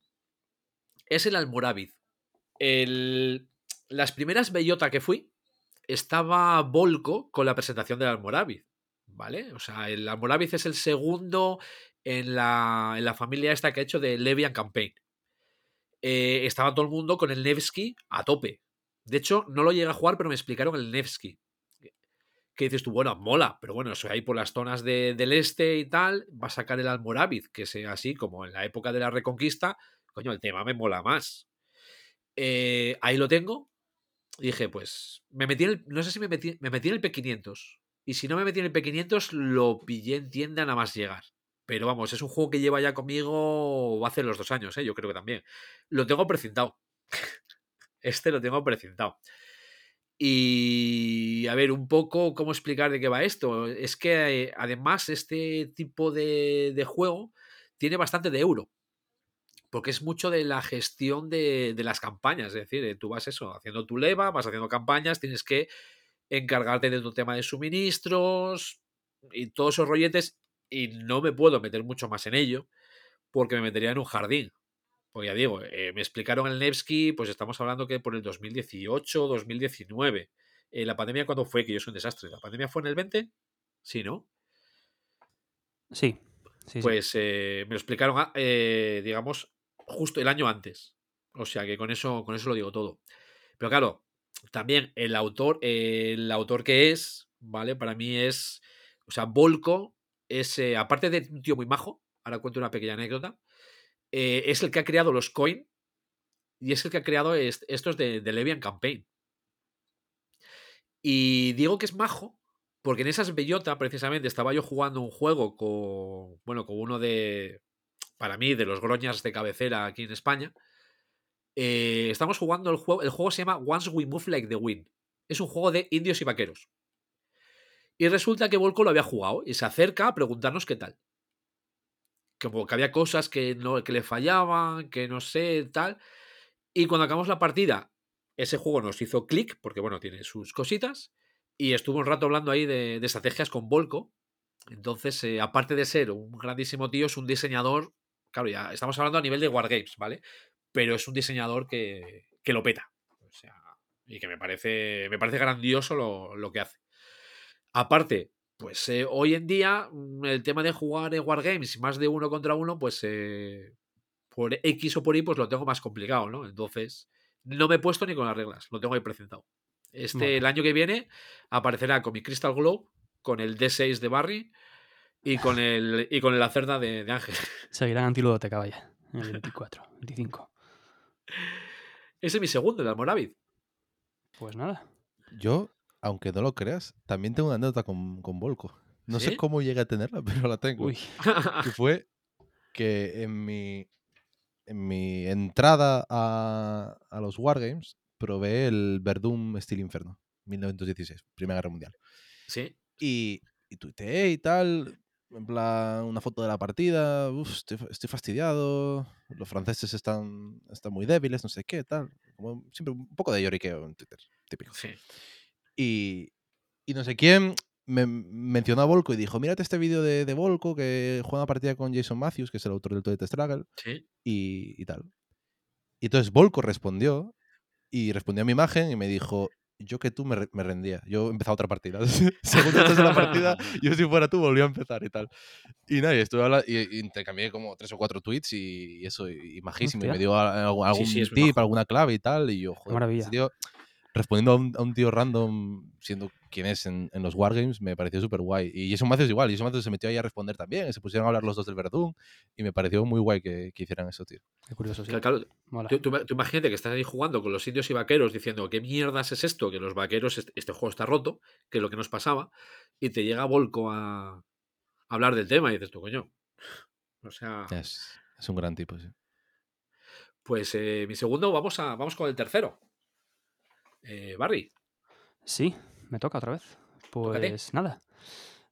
Es el Almorávid. El- Las primeras bellota que fui, estaba Volco con la presentación del Almorávid. ¿Vale? O sea, el Almorávid es el segundo en la, en la familia esta que ha hecho de Levian Campaign. Eh, estaba todo el mundo con el Nevsky a tope. De hecho, no lo llegué a jugar, pero me explicaron el Nevsky. Que dices tú, bueno, mola, pero bueno, eso ahí por las zonas de- del este y tal, va a sacar el Almorávid, que sea así como en la época de la Reconquista. Coño, el tema me mola más. Eh, ahí lo tengo. Y dije, pues, me metí en el, no sé si me metí, me metí en el P500. Y si no me metí en el P500, lo pillé en tienda nada más llegar. Pero vamos, es un juego que lleva ya conmigo hace los dos años, ¿eh? yo creo que también. Lo tengo precintado. [LAUGHS] Este lo tengo precintado. Y a ver, un poco cómo explicar de qué va esto. Es que eh, además este tipo de, juego tiene bastante de euro. Porque es mucho de la gestión de, de las campañas. Es decir, eh, tú vas eso, haciendo tu leva, vas haciendo campañas, tienes que encargarte de tu tema de suministros y todos esos rolletes. Y no me puedo meter mucho más en ello porque me metería en un jardín. Pues ya digo, eh, me explicaron el Nevsky, pues estamos hablando que por el 2018, 2019. Eh, la pandemia, ¿cuándo fue? Que yo soy un desastre. ¿La pandemia fue en el 20? Sí, ¿no? Sí. sí, sí. Pues eh, me lo explicaron, eh, digamos, justo el año antes. O sea que con eso, con eso lo digo todo. Pero claro, también el autor, el autor que es, ¿vale? Para mí es. O sea, Volko es. eh, aparte de un tío muy majo, ahora cuento una pequeña anécdota. eh, es el que ha creado los coin y es el que ha creado est- estos de, de Levian Campaign. Y digo que es majo porque en esas bellota, precisamente, estaba yo jugando un juego con. Bueno, con uno de. Para mí, de los groñas de cabecera aquí en España. Eh, estamos jugando el juego. El juego se llama Once We Move Like the Wind. Es un juego de indios y vaqueros. Y resulta que Volko lo había jugado y se acerca a preguntarnos qué tal. Como que había cosas que, no, que le fallaban, que no sé, tal. Y cuando acabamos la partida, ese juego nos hizo clic, porque bueno, tiene sus cositas. Y estuvo un rato hablando ahí de, estrategias con Volko. Entonces, eh, aparte de ser un grandísimo tío, es un diseñador. Claro, ya estamos hablando a nivel de Wargames, ¿vale? Pero es un diseñador que, que lo peta. O sea, y que me parece, me parece grandioso lo, lo que hace. Aparte, pues eh, hoy en día, mm, el tema de jugar en Wargames más de uno contra uno, pues eh, por X o por Y, pues lo tengo más complicado, ¿no? Entonces, no me he puesto ni con las reglas, lo tengo ahí presentado. Este, Bueno. el año que viene, aparecerá con mi Crystal Glow, con el D6 de Barry y con el, y con el Lacerda de, de Ángel. Seguirán Antílope Caballa en el 24, 25. Ese es mi segundo, el Almorávid. Pues nada. Yo, aunque no lo creas, también tengo una anécdota con, con Volco. No ¿Sí? sé cómo llegué a tenerla, [LAUGHS] pero la tengo. Uy, Que fue que en mi, en mi entrada a, a los Wargames probé el Verdun Steel Inferno, 1916, Primera Guerra Mundial. sí, Y, y tuiteé y tal, en plan, una foto de la partida, "Uf, estoy, fa- estoy fastidiado, los franceses están, están muy débiles, no sé qué, tal. Como siempre un poco de lloriqueo en Twitter, típico. sí. Y, y no sé quién me mencionó a Volko y dijo, mírate este vídeo de, de Volko que juega una partida con Jason Matthews, que es el autor del Toilet Struggle, sí. y, y tal. Y entonces Volko respondió y respondió a mi imagen y me dijo, yo que tú me, me rendía. Yo empezaba otra partida. [LAUGHS] Según tú estás en la partida, [LAUGHS] yo si fuera tú volvía a empezar y tal. Y nada, y estuve hablando, y, y intercambié como tres o cuatro tweets y, y eso, y, y majísimo. Y me dio algún, sí, muy tip, alguna clave y tal. Y yo, joder, maravilla. tío, respondiendo a un, a un tío random, siendo quien es en, en los Wargames, me pareció súper guay. Y Jason Matthews igual, Jason Matthews se metió ahí a responder también, se pusieron a hablar los dos del Verdún, y me pareció muy guay que, que hicieran eso, tío. qué curioso, sí. Claro, claro, Mola. Tú, tú- tú imagínate que estás ahí jugando con los indios y vaqueros diciendo qué mierdas es esto, que los vaqueros, este, este juego está roto, que es lo que nos pasaba, y te llega Volco a, a hablar del tema y dices tú, coño, O sea, Es, es un gran tipo, sí. pues eh, mi segundo, vamos, a, vamos con el tercero. Eh, Barry, Sí, me toca otra vez. Tócate. Pues nada.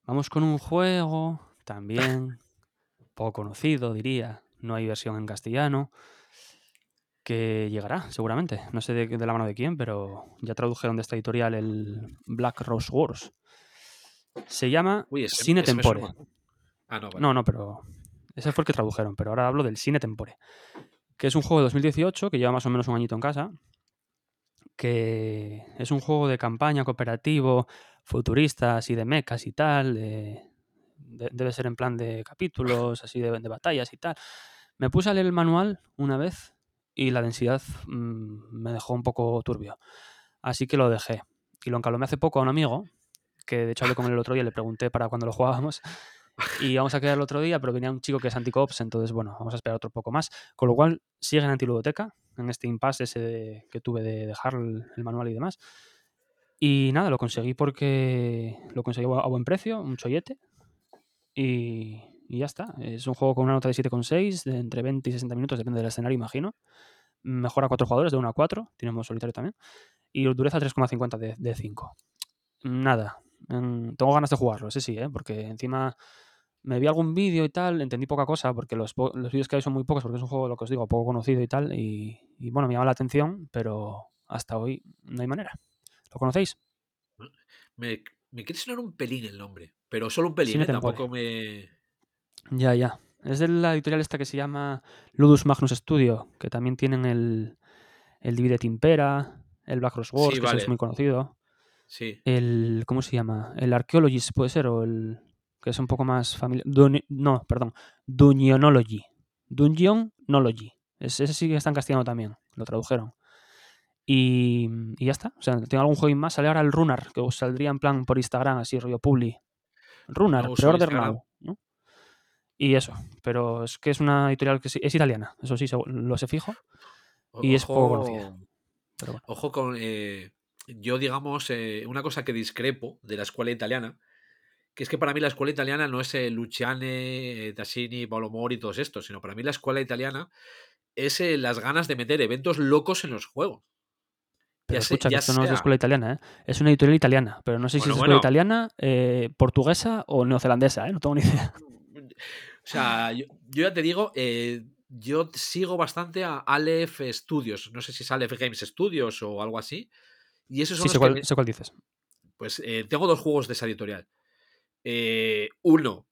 Vamos con un juego también [LAUGHS] poco conocido, diría. No hay versión en castellano. Que llegará, seguramente. No sé de, de la mano de quién, pero ya tradujeron de esta editorial el Black Rose Wars. Se llama uy, ese, Cine ese Tempore. Ah, no, vale. No, no, pero ese fue el que tradujeron, pero ahora hablo del Cine Tempore, que es un juego de 2018 que lleva más o menos un añito en casa, que es un juego de campaña cooperativo, futurista, así de mechas y tal, de- de- debe ser en plan de capítulos, así de, de batallas y tal. Me puse a leer el manual una vez y la densidad mm, me dejó un poco turbio, así que lo dejé. Y lo encalomé hace poco a un amigo, que de hecho hablé con él el otro día y le pregunté para cuando lo jugábamos. Y vamos a quedar el otro día, pero venía un chico que es anticops, entonces bueno, vamos a esperar otro poco más. Con lo cual, sigue en antiludoteca, en este impasse ese de- que tuve de dejar el, el manual y demás. Y nada, lo conseguí porque lo conseguí a buen precio, un chollete. Y, y ya está. Es un juego con una nota de 7,6, de entre 20 y 60 minutos, depende del escenario, imagino. Mejor a 4 jugadores, de 1 a 4. Tiene modo solitario también. Y dureza 3,50 de, de 5. Nada. tengo ganas de jugarlo, ese sí, ¿eh? porque encima me vi algún vídeo y tal, entendí poca cosa, porque los, los vídeos que hay son muy pocos, porque es un juego, lo que os digo, poco conocido y tal. Y, y bueno, me llama la atención, pero hasta hoy no hay manera. ¿Lo conocéis? Me, me quiere sonar un pelín el nombre, pero solo un pelín, Cine ¿eh? Tampoco me. Ya, ya. Es de la editorial esta que se llama Ludus Magnus Studio, que también tienen el, el Divide Impera, el Black Rose Wars, Sí, que es muy conocido. Sí. El, ¿cómo se llama? El Archaeologist puede ser, o el que es un poco más familiar. No, perdón. Dungeonology. Dungeonology. Es- Ese sí que está en castellano también. Lo tradujeron. Y, y ya está. O sea, tengo algún juego más. Sale ahora el Runar, que os saldría en plan por Instagram, así, rollo publi. Runar, No pre-order now. ¿no? Y eso. Pero es que es una editorial que sí- es italiana. Eso sí, lo sé fijo. Y es poco conocida. Pero bueno. Ojo con. eh, yo, digamos, eh, una cosa que discrepo de la escuela italiana, que es que para mí la escuela italiana no es eh, Luciane, eh, Tassini, Paolo Mori y todos estos, sino para mí la escuela italiana es eh, las ganas de meter eventos locos en los juegos. Pero Ya sé- escucha, que esto no es de escuela italiana, ¿eh? Es una editorial italiana, pero no sé si es escuela bueno. italiana, eh, portuguesa o neozelandesa. No tengo ni idea. [LAUGHS] O sea, yo, yo ya te digo, yo sigo bastante a Aleph Studios. No sé si es Aleph Games Studios o algo así. Y esos son Sí, sé cuál, me- sé cuál dices. Pues tengo dos juegos de esa editorial. Eh, uno,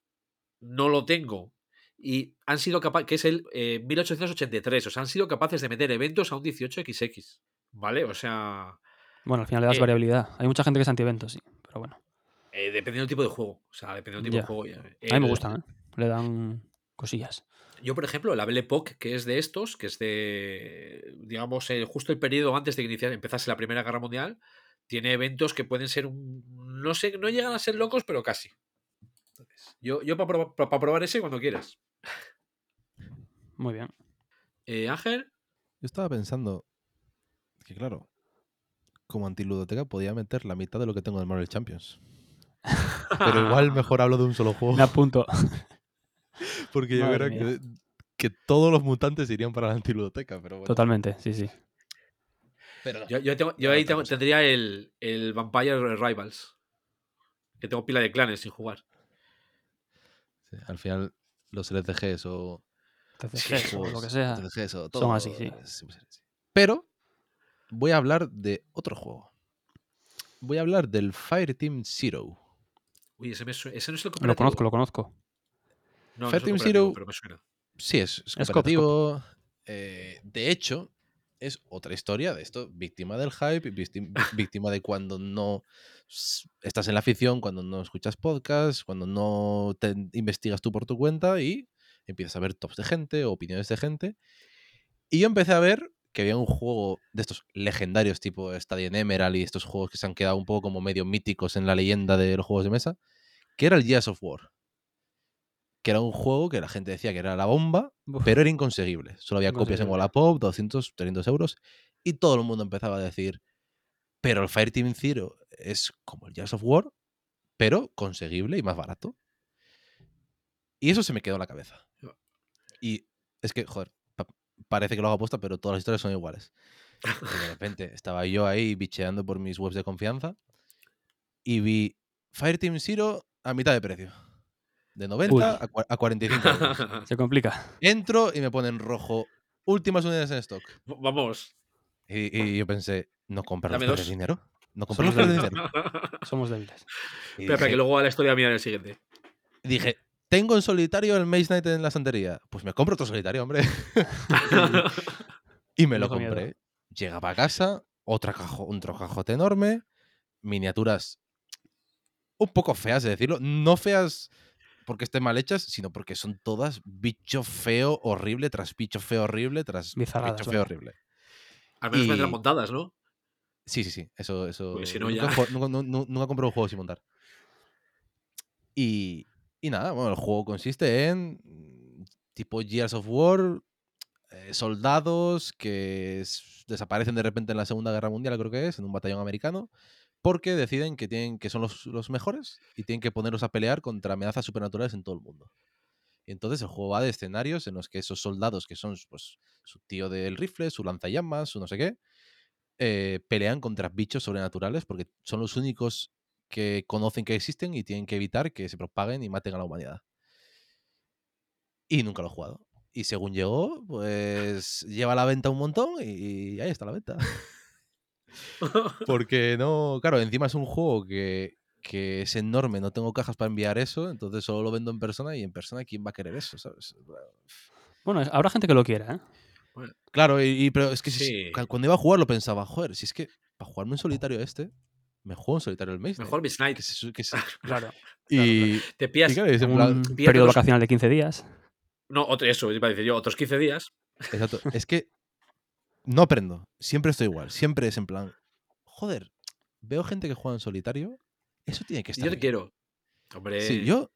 no lo tengo. Y han sido capaces, que es el eh, 1883, o sea, han sido capaces de meter eventos a un 18XX. ¿Vale? O sea, Bueno, al final le das Eh, variabilidad. Hay mucha gente que es anti-eventos, sí, pero bueno. eh, dependiendo del tipo de juego. O sea, dependiendo del tipo de juego. A mí me El- gustan, ¿eh? Le dan cosillas. Yo, por ejemplo, la Belle Époque, que es de estos, que es de, digamos, eh, justo el periodo antes de que empezase la Primera Guerra Mundial, tiene eventos que pueden ser un... No sé, no llegan a ser locos, pero casi. Entonces, yo yo para probar, pa- pa probar ese cuando quieras. Muy bien. Eh, Ángel, Yo estaba pensando que, claro, como antiludoteca podía meter la mitad de lo que tengo de Marvel Champions. Pero igual [LAUGHS] mejor hablo de un solo juego. Me apunto. [LAUGHS] Porque yo Madre creo que, que todos los mutantes irían para la antiludoteca. Pero bueno. Totalmente, sí, sí. Pero Yo, yo tengo- yo Era ahí tengo- tendría el, el Vampire Rivals. Que tengo pila de clanes sin jugar. Sí, al final, los LCGs o TCGs o lo que sea. TCGs o son todo, así, sí. Pero voy a hablar de otro juego. Voy a hablar del Fireteam Zero. Uy, ese, me ese no es el Lo cooperativo. conozco, lo conozco. No, no es el Fireteam cooperativo, Zero- pero me suena. Sí, es, es Es coop, es cooperativo. eh, de hecho, es otra historia de esto, víctima del hype, víctima de cuando no estás en la afición, cuando no escuchas podcasts, cuando no investigas tú por tu cuenta y empiezas a ver tops de gente, opiniones de gente. Y yo empecé a ver que había un juego de estos legendarios tipo Stadium Emerald y estos juegos que se han quedado un poco como medio míticos en la leyenda de los juegos de mesa, que era el Gears of War. Que era un juego que la gente decía que era la bomba, Uf, pero era inconseguible. Solo había copias en. Wallapop, 200, 300 euros, y todo el mundo empezaba a decir, pero el Fireteam Zero es como el Gears of War, pero conseguible y más barato. Y eso se me quedó en la cabeza. Y es que, joder, pa- parece que lo hago apuesta, pero todas las historias son iguales. Y de repente [LAUGHS] estaba yo ahí bicheando por mis webs de confianza y vi Fireteam Zero a mitad de precio. De 90 a, cua- a 45 euros. [LAUGHS] Se complica. Entro y me ponen rojo. Últimas unidades en stock. Vamos. Y, y yo pensé, ¿no por dos. dinero? ¿No por de- dinero? [LAUGHS] Somos débiles. Espera, espera, dije- que luego a la historia mía en el siguiente. dije, tengo en solitario el Maze Knight en la santería. Pues me compro otro solitario, hombre. [LAUGHS] y me lo miedo. compré. Llegaba a casa, otra cajo, otro cajote enorme, miniaturas un poco feas, de decirlo. No feas porque estén mal hechas, sino porque son todas bicho feo horrible tras bicho feo horrible tras Bizarradas, bicho feo horrible. Al menos Y- vendrán montadas, ¿no? Sí, sí, sí. Eso, eso. Si no, nunca, ya- nunca, nu- nu- nunca compré un juego sin montar. Y, y nada, bueno, el juego consiste en mm, tipo Gears of War, eh, soldados que desaparecen de repente en la Segunda Guerra Mundial, creo que es, en un batallón americano, porque deciden que, tienen, que son los, mejores y tienen que ponerlos a pelear contra amenazas supernaturales en todo el mundo. Entonces el juego va de escenarios en los que esos soldados, que son pues, su tío del rifle, su lanzallamas, su no sé qué, eh, pelean contra bichos sobrenaturales porque son los únicos que conocen que existen y tienen que evitar que se propaguen y maten a la humanidad. Y nunca lo he jugado. Y según llegó, pues lleva a la venta un montón y ahí está la venta. [LAUGHS] [LAUGHS] Porque no, claro, encima es un juego que, que es enorme, no tengo cajas para enviar eso, entonces solo lo vendo en persona y en persona, ¿quién va a querer eso? ¿sabes? Bueno, habrá gente que lo quiera, ¿eh? Claro, y, y- pero es que si- Sí. cuando iba a jugar lo pensaba, joder, si es que para jugarme un solitario este, me juego un solitario el mes. Mejor Miss Knight. Que se- que [LAUGHS] se- Claro. y, Te y pillas. claro, y es en Un plan- periodo los- vacacional de 15 días. No, otro, eso, iba a decir yo, otros 15 días. exacto, es que no aprendo, siempre estoy igual, siempre es en plan, joder, veo gente que juega en solitario, eso tiene que estar Yo te bien. quiero. Hombre. Sí, yo,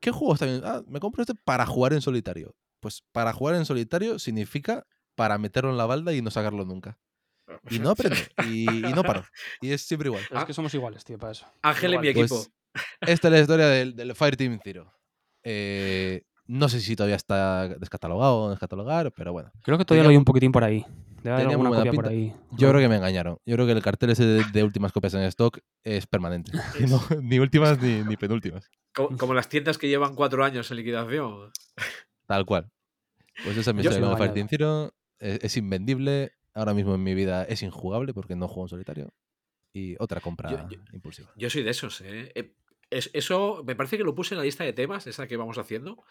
¿qué juego está bien? Ah, me compro este para jugar en solitario. Pues para jugar en solitario significa para meterlo en la balda y no sacarlo nunca. Y no aprendo, y, y no paro. Y es siempre igual. Es que somos iguales, tío, para eso. Ángel en mi Igual. equipo. Pues, esta es la historia del, del Fireteam Zero. Eh, no sé si todavía está descatalogado o descatalogar, pero bueno. Creo que todavía Tenía lo hay un poquitín por ahí. Debe haber alguna buena copia por ahí. Yo creo que me engañaron. Yo creo que el cartel ese de, de últimas copias en stock es permanente. [LAUGHS] [LAUGHS] No- ni últimas ni, ni penúltimas. Co- Como, las tiendas que llevan cuatro años en liquidación. Tal cual. Pues esa es mi historia con Zero. Es, es invendible. Ahora mismo en mi vida es injugable porque no juego en solitario. Y otra compra Yo- yo- impulsiva. Yo soy de esos, ¿eh? Es- eso me parece que lo puse en la lista de temas, esa que vamos haciendo,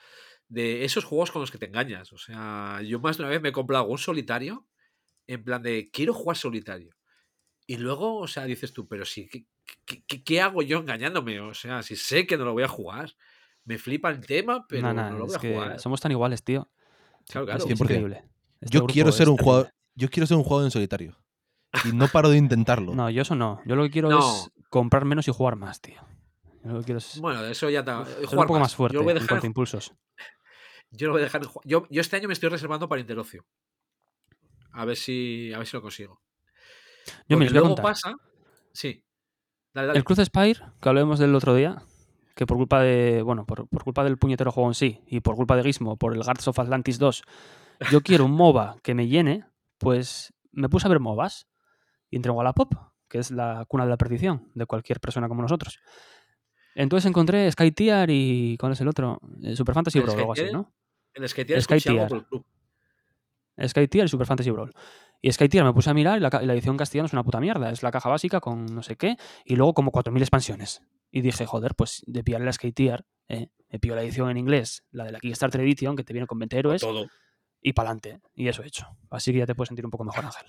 de esos juegos con los que te engañas. O sea, yo más de una vez me he comprado un solitario en plan de quiero jugar solitario. Y luego, o sea, dices tú, pero sí, ¿qué, qué- qué- hago yo engañándome? O sea, si sé que no lo voy a jugar, me flipa el tema, pero No, no, no, lo voy a jugar. somos tan iguales, tío. Claro, Es claro. es 100%. increíble. Este Yo quiero ser un terrible. jugador. Yo quiero ser un jugador en solitario. Y no paro de intentarlo. No, yo eso no. Yo lo que quiero No. es comprar menos y jugar más, tío. Yo quiero Bueno, eso ya está. ser jugar un poco más, fuerte Yo lo voy a en dejar, cuanto a impulsos. [LAUGHS] yo lo voy a dejar en yo, yo este año me estoy reservando para Interocio. A ver si, a ver si lo consigo. Yo me luego pasa. Sí. Dale, dale. El Cruz Spire, que hablemos del otro día, que por culpa de. Bueno, por, por culpa del puñetero juego en sí y por culpa de Gizmo, por el Guards of Atlantis 2, yo quiero un MOBA que me llene, pues me puse a ver MOBAs y entré en Wallapop, que es la cuna de la perdición de cualquier persona como nosotros. Entonces encontré Sky Tier y. ¿Cuál es el otro? Eh, Super Fantasy ¿El Brawl o algo así? ¿no? El Skater Sky escuché algo Tier. por el club. Sky Tier y Super Fantasy Brawl. Y Sky Tier me puse a mirar y la, edición castellana es una puta mierda. Es la caja básica con no sé qué y luego como 4.000 expansiones. Y dije, joder, pues de pillar la Sky Tier, eh, me pillo la edición en inglés, la de la Kickstarter Edition, que te viene con 20 héroes, Todo. y pa'lante. Y eso he hecho. Así que ya te puedes sentir un poco mejor, Ángel.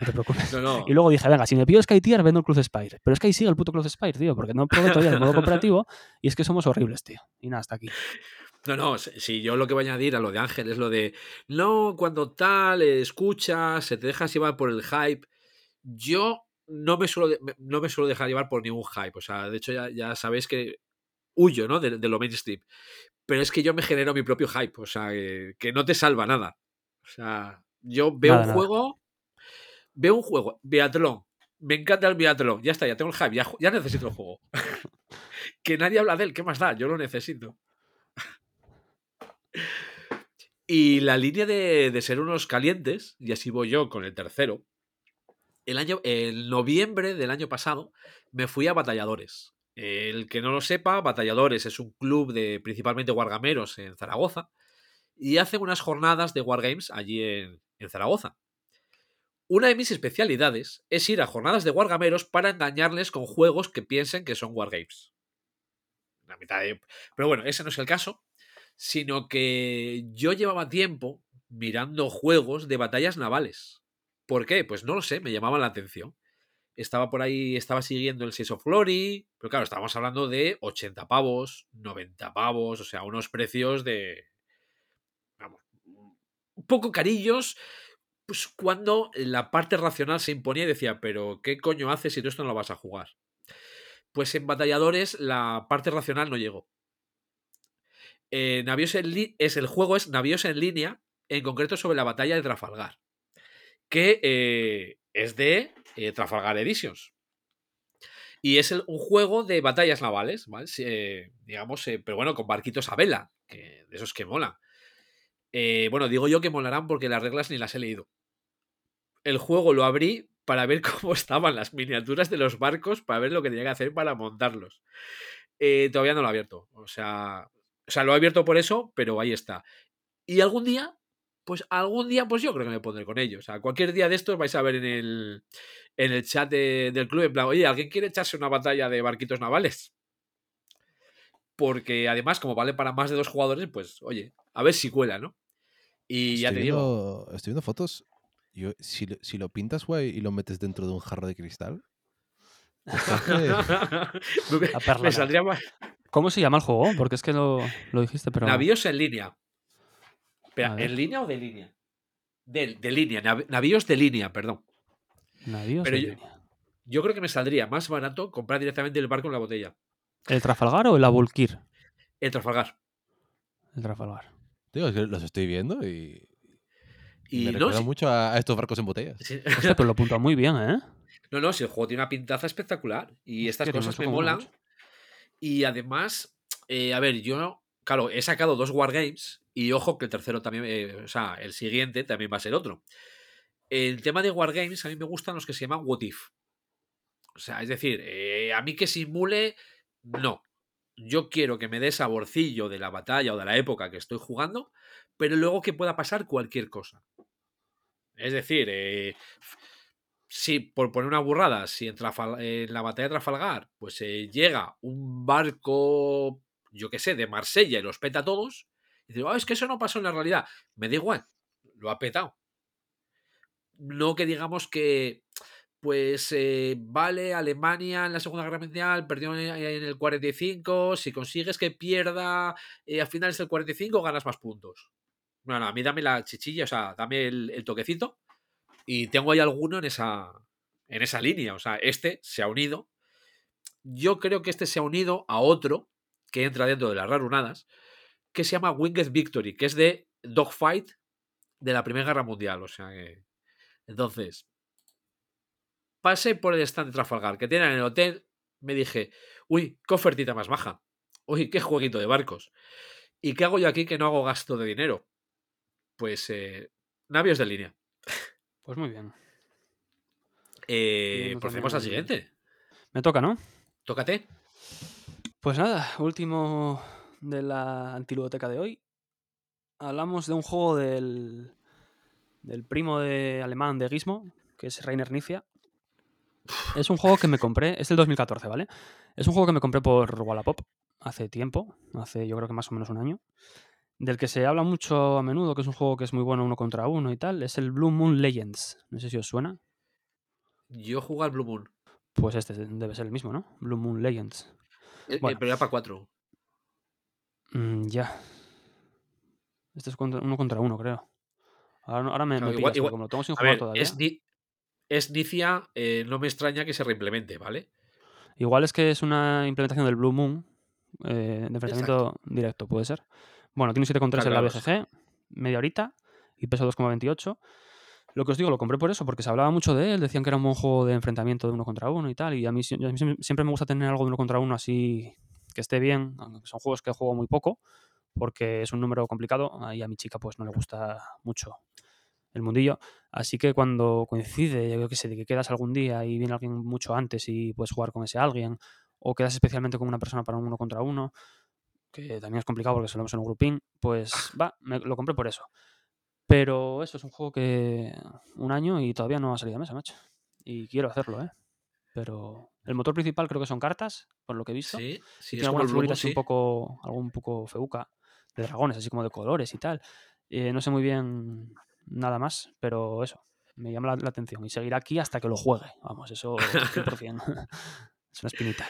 No te preocupes. No, no. Y luego dije, venga, si me pillo Sky Tier, vendo el Cruz Spire. Pero es que ahí sigue el puto Cruz Spire, tío, porque no probé todavía el modo [LAUGHS] cooperativo y es que somos horribles, tío. Y nada, hasta aquí. No, no, si yo lo que voy a añadir a lo de Ángel es lo de, no, cuando tal, eh, escuchas, se te dejas llevar por el hype. Yo no me suelo, no me suelo dejar llevar por ningún hype. O sea, de hecho ya, ya sabéis que huyo, ¿no? De, de lo mainstream. Pero es que yo me genero mi propio hype. O sea, que, que no te salva nada. O sea, yo veo Nada, un nada. juego, veo un juego, biatlón. Me encanta el biatlón. Ya está, ya tengo el hype. Ya, ya necesito el juego. [LAUGHS] que nadie habla de él. ¿Qué más da? Yo lo necesito. [LAUGHS] Y la línea de, de ser unos calientes, y así voy yo con el tercero, el año, el noviembre del año pasado me fui a Batalladores. El que no lo sepa, Batalladores es un club de principalmente wargameros en Zaragoza y hacen unas jornadas de wargames allí en, en Zaragoza. Una de mis especialidades es ir a jornadas de wargameros para engañarles con juegos que piensen que son wargames. La mitad de... Pero bueno, ese no es el caso, sino que yo llevaba tiempo mirando juegos de batallas navales. ¿Por qué? Pues no lo sé, me llamaban la atención. Estaba por ahí, estaba siguiendo el Seas of Glory, pero claro, estábamos hablando de 80 pavos, 90 pavos, o sea, unos precios de. Vamos, un poco carillos, pues cuando la parte racional se imponía y decía, pero ¿qué coño haces si tú esto no lo vas a jugar? Pues en batalladores la parte racional no llegó. Eh, en es el juego es Navíos en línea, en concreto sobre la batalla de Trafalgar, que eh, es de eh, Trafalgar Editions. Y es el- un juego de batallas navales, ¿vale? Eh, digamos, pero bueno, con barquitos a vela, que, de esos que molan. Eh, bueno, digo yo que molarán porque las reglas ni las he leído. El juego lo abrí para ver [LAUGHS] cómo estaban las miniaturas de los barcos, para ver lo que tenía que hacer para montarlos. Eh, todavía no lo he abierto. O sea, o sea, lo he abierto por eso, pero ahí está. Y algún día, pues algún día, pues yo creo que me pondré con ellos. O sea, cualquier día de estos vais a ver en el, en el chat de- del club, en plan, oye, ¿alguien quiere echarse una batalla de barquitos navales? Porque además, como vale para más de dos jugadores, pues, oye, a ver si cuela, ¿no? Y ya te digo, estoy viendo fotos. Yo, si, lo, si lo pintas, guay, y lo metes dentro de un jarro de cristal. [LAUGHS] me, La me saldría más. ¿Cómo se llama el juego? Porque es que lo, lo dijiste, pero. Navíos en línea. Espera. ¿en línea o de línea? De, de línea, nav- navíos de línea, perdón. Navíos pero de yo- línea. Yo creo que me saldría más barato comprar directamente el barco en la botella. ¿El Trafalgar o el Abulkir? El Trafalgar. El Trafalgar. Digo, es que los estoy viendo y, Y me no, recuerda si- mucho a, a estos barcos en botellas. si- Hostia, pero lo apunta muy bien, ¿eh? [LAUGHS] no, no, si el juego tiene una pintaza espectacular. Y estas cosas me molan. mucho. Y además, eh, a ver, yo, claro, he sacado dos Wargames y ojo que el tercero también, eh, o sea, el siguiente también va a ser otro. El tema de Wargames, a mí me gustan los que se llaman What If. O sea, es decir, eh, a mí que simule, no. Yo quiero que me dé saborcillo de la batalla o de la época que estoy jugando, pero luego que pueda pasar cualquier cosa. Es decir, eh, si por poner una burrada, si en, en la batalla de Trafalgar, pues eh, llega un barco, yo qué sé, de Marsella y los peta a todos, y digo, "Ah, es que eso no pasó en la realidad. Me da igual, lo ha petado. No que digamos que, pues, eh, vale, Alemania en la Segunda Guerra Mundial perdió en en el 45, si consigues que pierda eh, a finales del 45 ganas más puntos. Bueno, a mí dame la chichilla, o sea, dame el, el toquecito y tengo ahí alguno en esa, en esa línea. O sea, este se ha unido. Yo creo que este se ha unido a otro que entra dentro de las rarunadas, que se llama Winged Victory, que es de Dogfight de la Primera Guerra Mundial. O sea que. Entonces, pasé por el stand de Trafalgar que tienen en el hotel. Me dije, uy, qué ofertita más baja. Uy, qué jueguito de barcos. ¿Y qué hago yo aquí que no hago gasto de dinero? Pues eh, navios de línea. Pues muy bien. Eh, procedemos al también- siguiente. Me toca, ¿no? Tócate. Pues nada, último de la antiludoteca de hoy. Hablamos de un juego del, del primo de alemán de Gizmo, que es Rainer Nifia. Es un juego que me compré, es del 2014, ¿vale? Es un juego que me compré por Wallapop hace tiempo, hace yo creo que más o menos un año, del que se habla mucho a menudo, que es un juego que es muy bueno uno contra uno y tal, es el Blue Moon Legends. No sé si os suena. Yo juego al Blue Moon. Pues este debe ser el mismo, ¿no? Blue Moon Legends. Eh, Bueno. eh, pero ya para cuatro. Mm, ya. Este es contra- uno contra uno, creo. Ahora, me, Claro, me igual- pillas, porque igual- como lo tengo sin jugar ver, todavía. es, ni- es Nicia, eh, no me extraña que se reimplemente, ¿vale? Igual es que es una implementación del Blue Moon eh, de enfrentamiento directo, puede ser. Bueno, tiene un 7,3 en la. BGG, media horita, y pesa 2,28. Lo que os digo, lo compré por eso, porque se hablaba mucho de él, decían que era un buen juego de enfrentamiento de uno contra uno y tal, y a mí, a mí siem- siempre me gusta tener algo de uno contra uno así que esté bien, aunque son juegos que juego muy poco, porque es un número complicado y a mi chica pues no le gusta mucho el mundillo. Así que cuando coincide, yo qué sé, de que quedas algún día y viene alguien mucho antes y puedes jugar con ese alguien, o quedas especialmente con una persona para un uno contra uno, que también es complicado porque solemos en un grupín, pues va, me, lo compré por eso. Pero eso es un juego que un año y todavía no ha salido a mesa, macho. Y quiero hacerlo, ¿eh? Pero el motor principal creo que son cartas, por lo que he visto. Sí, sí, y tiene algunas figuritas sí. un poco, algo un poco feuca, de dragones, así como de colores y tal. Eh, no sé muy bien nada más, pero eso, me llama la, la atención. Y seguirá aquí hasta que lo juegue. Vamos, eso [LAUGHS] 100%. [LAUGHS] es una espinita.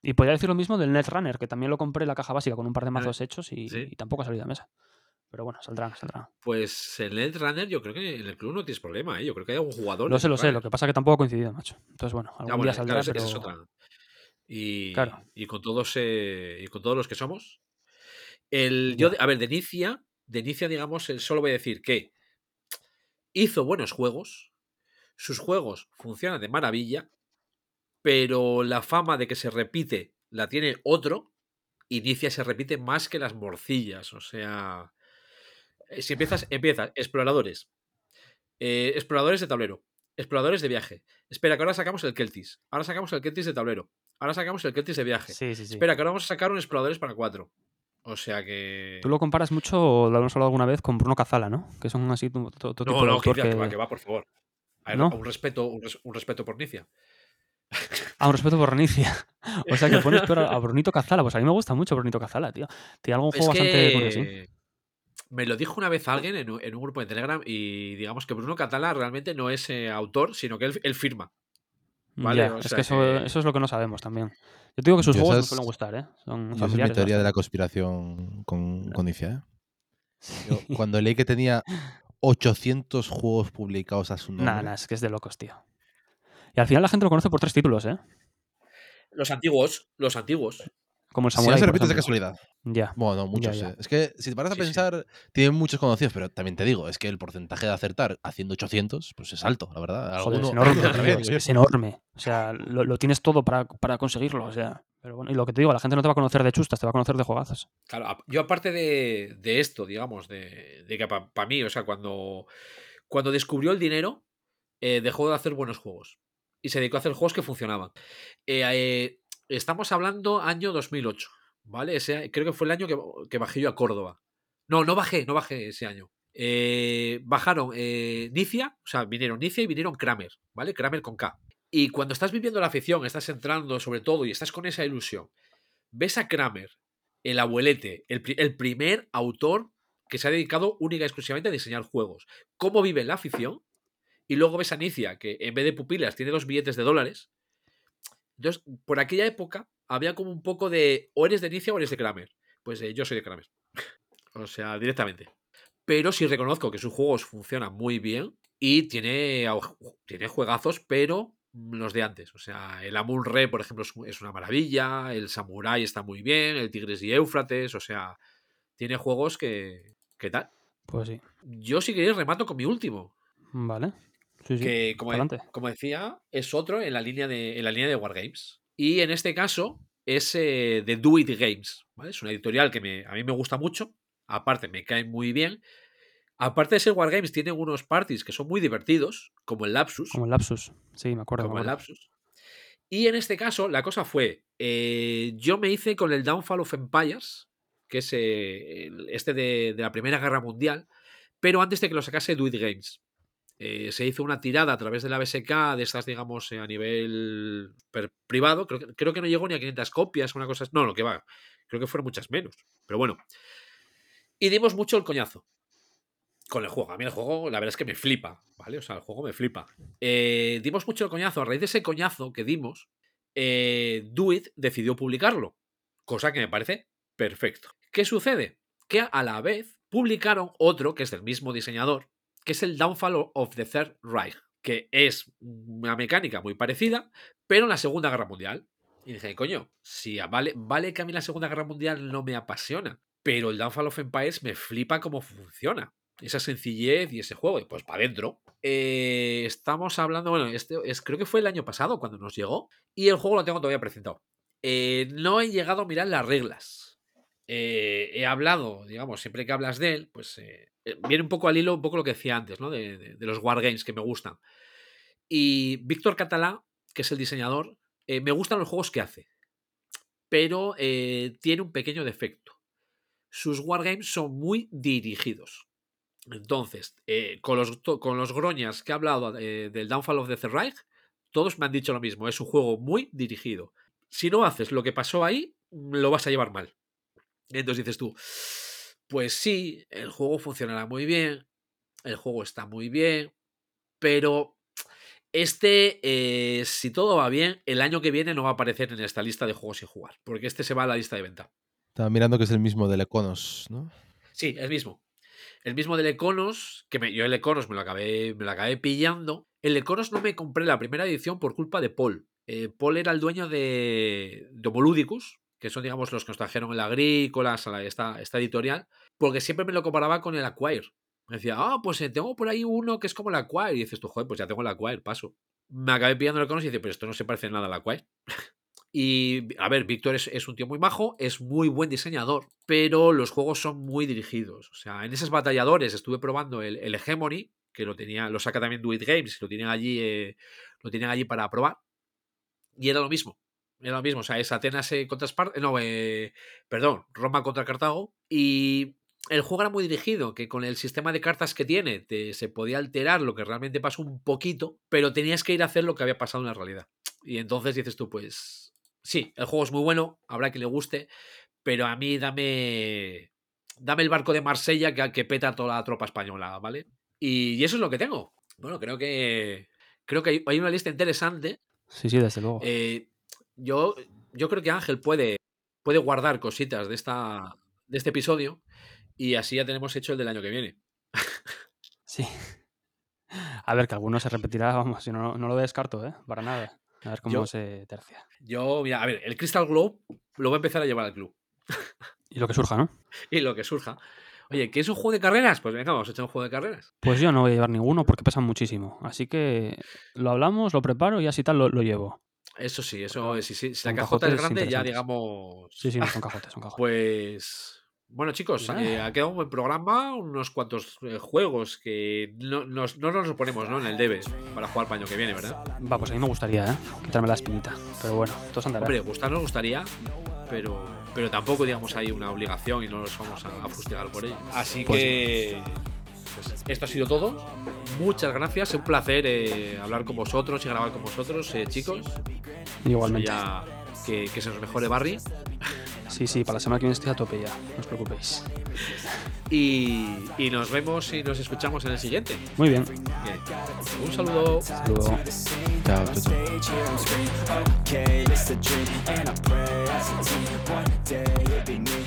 Y podría decir lo mismo del Netrunner, que también lo compré en la caja básica con un par de mazos hechos y, sí. y tampoco ha salido a mesa. Pero bueno, saldrán, saldrán. Pues el Netrunner, yo creo que en el club no tienes problema, ¿eh? Yo creo que hay algún jugador. Lo sé, lo sé, lo que pasa es que tampoco ha coincidido, macho. Entonces, bueno, algún Ya, día saldrá, claro, pero... esa es otra. Y, Claro. y con todos eh, y con todos los que somos. El, yo, a ver, de Inicia, de Inicia, digamos, solo voy a decir que hizo buenos juegos. Sus juegos funcionan de maravilla. Pero la fama de que se repite la tiene otro. Inicia se repite más que las morcillas. O sea. eh, Si empiezas, empiezas, exploradores. eh, exploradores de tablero. Exploradores de viaje. Espera, que ahora sacamos el Keltis. Ahora sacamos el Keltis de tablero. Ahora sacamos el Keltis de viaje. Sí, sí, sí. Espera, que ahora vamos a sacar un exploradores para cuatro. O sea que. Tú lo comparas mucho, lo hemos hablado alguna vez, con Bruno Cazala, ¿no? Que son así todo tipo No, de no, que, va, que va, por favor. A ver, ¿No? un respeto, un, res- un respeto por Nicia. Ah, un respeto por Renicia. [LAUGHS] O sea, que pones peor a a [LAUGHS] Brunito Cazala. Pues a mí me gusta mucho Brunito Cazala, tío. Tiene algún Es juego bastante curioso. me lo dijo una vez alguien en un, en un grupo de Telegram y digamos que Bruno Catala realmente no es eh, autor, sino que él, él firma. Vale, o es que eso, que- eso es lo que no sabemos también. Yo te digo que sus juegos me esas- suelen gustar, ¿eh? Son es mi teoría de la conspiración con, con Inicia, ¿eh? Yo, [LAUGHS] cuando leí que tenía 800 juegos publicados a su nombre. Nada, nada, es que es de locos, tío. Y al final la gente lo conoce por tres títulos, ¿eh? Los antiguos, los antiguos. Como el Si no Samurai. se repite de casualidad. Ya. Bueno, no, muchos. ya. eh. Es que si te paras a Sí, sí. pensar, tienen muchos conocidos, pero también te digo, es que el porcentaje de acertar haciendo 800, pues es alto, la verdad. Joder, es enorme, tío, es, enorme. O sea, lo, lo tienes todo para, para conseguirlo. O sea, pero bueno, y lo que te digo, la gente no te va a conocer de chustas, te va a conocer de juegazos. Claro, yo aparte de, de esto, digamos, de, de que para mí, o sea, cuando, cuando descubrió el dinero, eh, dejó de hacer buenos juegos. Y se dedicó a hacer juegos que funcionaban. Eh, eh, estamos hablando año 2008, ¿vale? Ese, creo que fue el año que, que bajé yo a Córdoba. No, no bajé, no bajé ese año. Eh, bajaron eh, Nicia, o sea, vinieron Nicia y vinieron Kramer, ¿vale? Kramer con K. Y cuando estás viviendo la afición, estás entrando sobre todo y estás con esa ilusión, ves a Kramer, el abuelete, el, el primer autor que se ha dedicado única y exclusivamente a diseñar juegos. ¿Cómo vive la afición? Y luego ves a Nicia, que en vez de pupilas tiene dos billetes de dólares. Entonces, por aquella época había como un poco de o eres de Nicia o eres de Kramer. Pues eh, yo soy de Kramer. o sea, directamente. Pero sí reconozco que sus juegos funcionan muy bien y tiene, tiene juegazos, pero los de antes. O sea, el Amun Re, por ejemplo, es una maravilla. El Samurai está muy bien. El Tigres y Éufrates. O sea, tiene juegos que. ¿Qué tal? Pues sí. Yo, si queréis, remato con mi último. Vale. Sí, sí. que, como, como decía, es otro en la línea de, en la línea de Wargames. Y en este caso es eh, de Do It Games. ¿vale? Es una editorial que me, a mí me gusta mucho. Aparte, me cae muy bien. Aparte de ser Wargames, tiene unos parties que son muy divertidos, como el Lapsus. Como el Lapsus. Sí, me acuerdo. me como el. Lapsus. Y en este caso, la cosa fue: eh, yo me hice con el Downfall of Empires, que es eh, este de, de la Primera Guerra Mundial, pero antes de que lo sacase Do It Games. Eh, se hizo una tirada a través de la BSK, de estas, digamos, eh, a nivel privado. Creo que, creo que no llegó ni a 500 copias, una cosa. No, lo que va. Creo que fueron muchas menos. Pero bueno. Y dimos mucho el coñazo con el juego. A mí el juego, la verdad es que me flipa, ¿vale? O sea, el juego me flipa. Eh, dimos mucho el coñazo. A raíz de ese coñazo que dimos, eh, Do It decidió publicarlo. Cosa que me parece perfecto. ¿Qué sucede? Que a la vez publicaron otro que es del mismo diseñador, que es el Downfall of the Third Reich, que es una mecánica muy parecida, pero en la Segunda Guerra Mundial. Y dije, coño, si vale, vale que a mí la Segunda Guerra Mundial no me apasiona, pero el Downfall of Empires me flipa cómo funciona. Esa sencillez y ese juego, y pues para adentro. Eh, estamos hablando, bueno, este es, creo que fue el año pasado cuando nos llegó, y el juego lo tengo todavía presentado. Eh, no he llegado a mirar las reglas, eh, he hablado, digamos, siempre que hablas de él, pues viene un poco al hilo, un poco lo que decía antes, ¿no? De, los wargames que me gustan. Y Víctor Catalá, que es el diseñador, eh, me gustan los juegos que hace, pero eh, tiene un pequeño defecto. Sus wargames son muy dirigidos. Entonces, eh, con, los, con los groñas que he hablado eh, del Downfall of the Third Reich, todos me han dicho lo mismo. Es un juego muy dirigido. Si no haces lo que pasó ahí, lo vas a llevar mal. Entonces dices tú, pues sí, el juego funcionará muy bien, el juego está muy bien, pero este, eh, si todo va bien, el año que viene no va a aparecer en esta lista de juegos sin jugar, porque este se va a la lista de venta. Estaba mirando que es el mismo del Econos, ¿no? Sí, el mismo. El mismo del Econos, que me- yo el Econos me lo acabé, me lo acabé pillando. El Econos no me compré la primera edición por culpa de Paul. Eh, Paul era el dueño de, de Homoludicus, que son, digamos, los que nos trajeron el Agrícolas, a la- esta, esta editorial, porque siempre me lo comparaba con el Acquire. Me decía, ah, pues eh, tengo por ahí uno que es como el Acquire. Y dices tú, joder, pues ya tengo el Acquire, paso. Me acabé pillando el Econos y dice, pero esto no se parece nada al Acquire. [LAUGHS] Y, a ver, Víctor es, es un tío muy majo, es muy buen diseñador, pero los juegos son muy dirigidos. O sea, en esos batalladores estuve probando el, el Hegemony, que lo tenía, lo saca también Do It Games, lo tienen allí, eh, lo tienen allí para probar. Y era lo mismo. Era lo mismo. O sea, es Atenas eh, contra Esparta. No, eh, perdón, Roma contra Cartago. Y el juego era muy dirigido, que con el sistema de cartas que tiene te- se podía alterar lo que realmente pasó un poquito, pero tenías que ir a hacer lo que había pasado en la realidad. Y entonces dices tú, pues sí, el juego es muy bueno, habrá que le guste, pero a mí dame dame el barco de Marsella que, que peta toda la tropa española, ¿vale? Y, y eso es lo que tengo. Bueno, creo que creo que hay, hay una lista interesante. Sí, sí, desde luego. Eh, yo, yo creo que Ángel puede, puede guardar cositas de, esta, de este episodio y así ya tenemos hecho el del año que viene. Sí. A ver, que alguno se repetirá, vamos, yo no, no lo descarto, ¿eh? Para nada. A ver cómo Yo- se tercia. Yo, mira, a ver, el Crystal Globe lo voy a empezar a llevar al club. Y lo que surja, ¿no? [LAUGHS] Y lo que surja. Oye, ¿qué es un juego de carreras? Pues venga, vamos a echar un juego de carreras. Pues yo no voy a llevar ninguno porque pesan muchísimo. Así que lo hablamos, lo preparo y así tal lo, lo llevo. Eso sí, eso sí. Si la cajota es grande, ya digamos. Sí, sí, no son [LAUGHS] cajotes, son cajotes. Pues. Bueno, chicos, eh, ha quedado un buen programa, unos cuantos eh, juegos que no nos, no nos los ponemos ¿no? en el debe para jugar para el año que viene, ¿verdad? Va, pues a mí me gustaría, ¿eh? Quitarme la espinita. Pero bueno, todos andará. Hombre, gustar nos gustaría, pero, pero tampoco, digamos, hay una obligación y no nos vamos a, a fustigar por ello. Así Pues que. Pues, esto ha sido todo. Muchas gracias. Es un placer eh, hablar con vosotros y grabar con vosotros, eh, chicos. Igualmente. Ya que, que se nos mejore Barry. Sí, sí, para la semana que viene estoy a tope ya. No os preocupéis. Y, y nos vemos y nos escuchamos en el siguiente. Muy bien. Un saludo. Chao, chao, chao.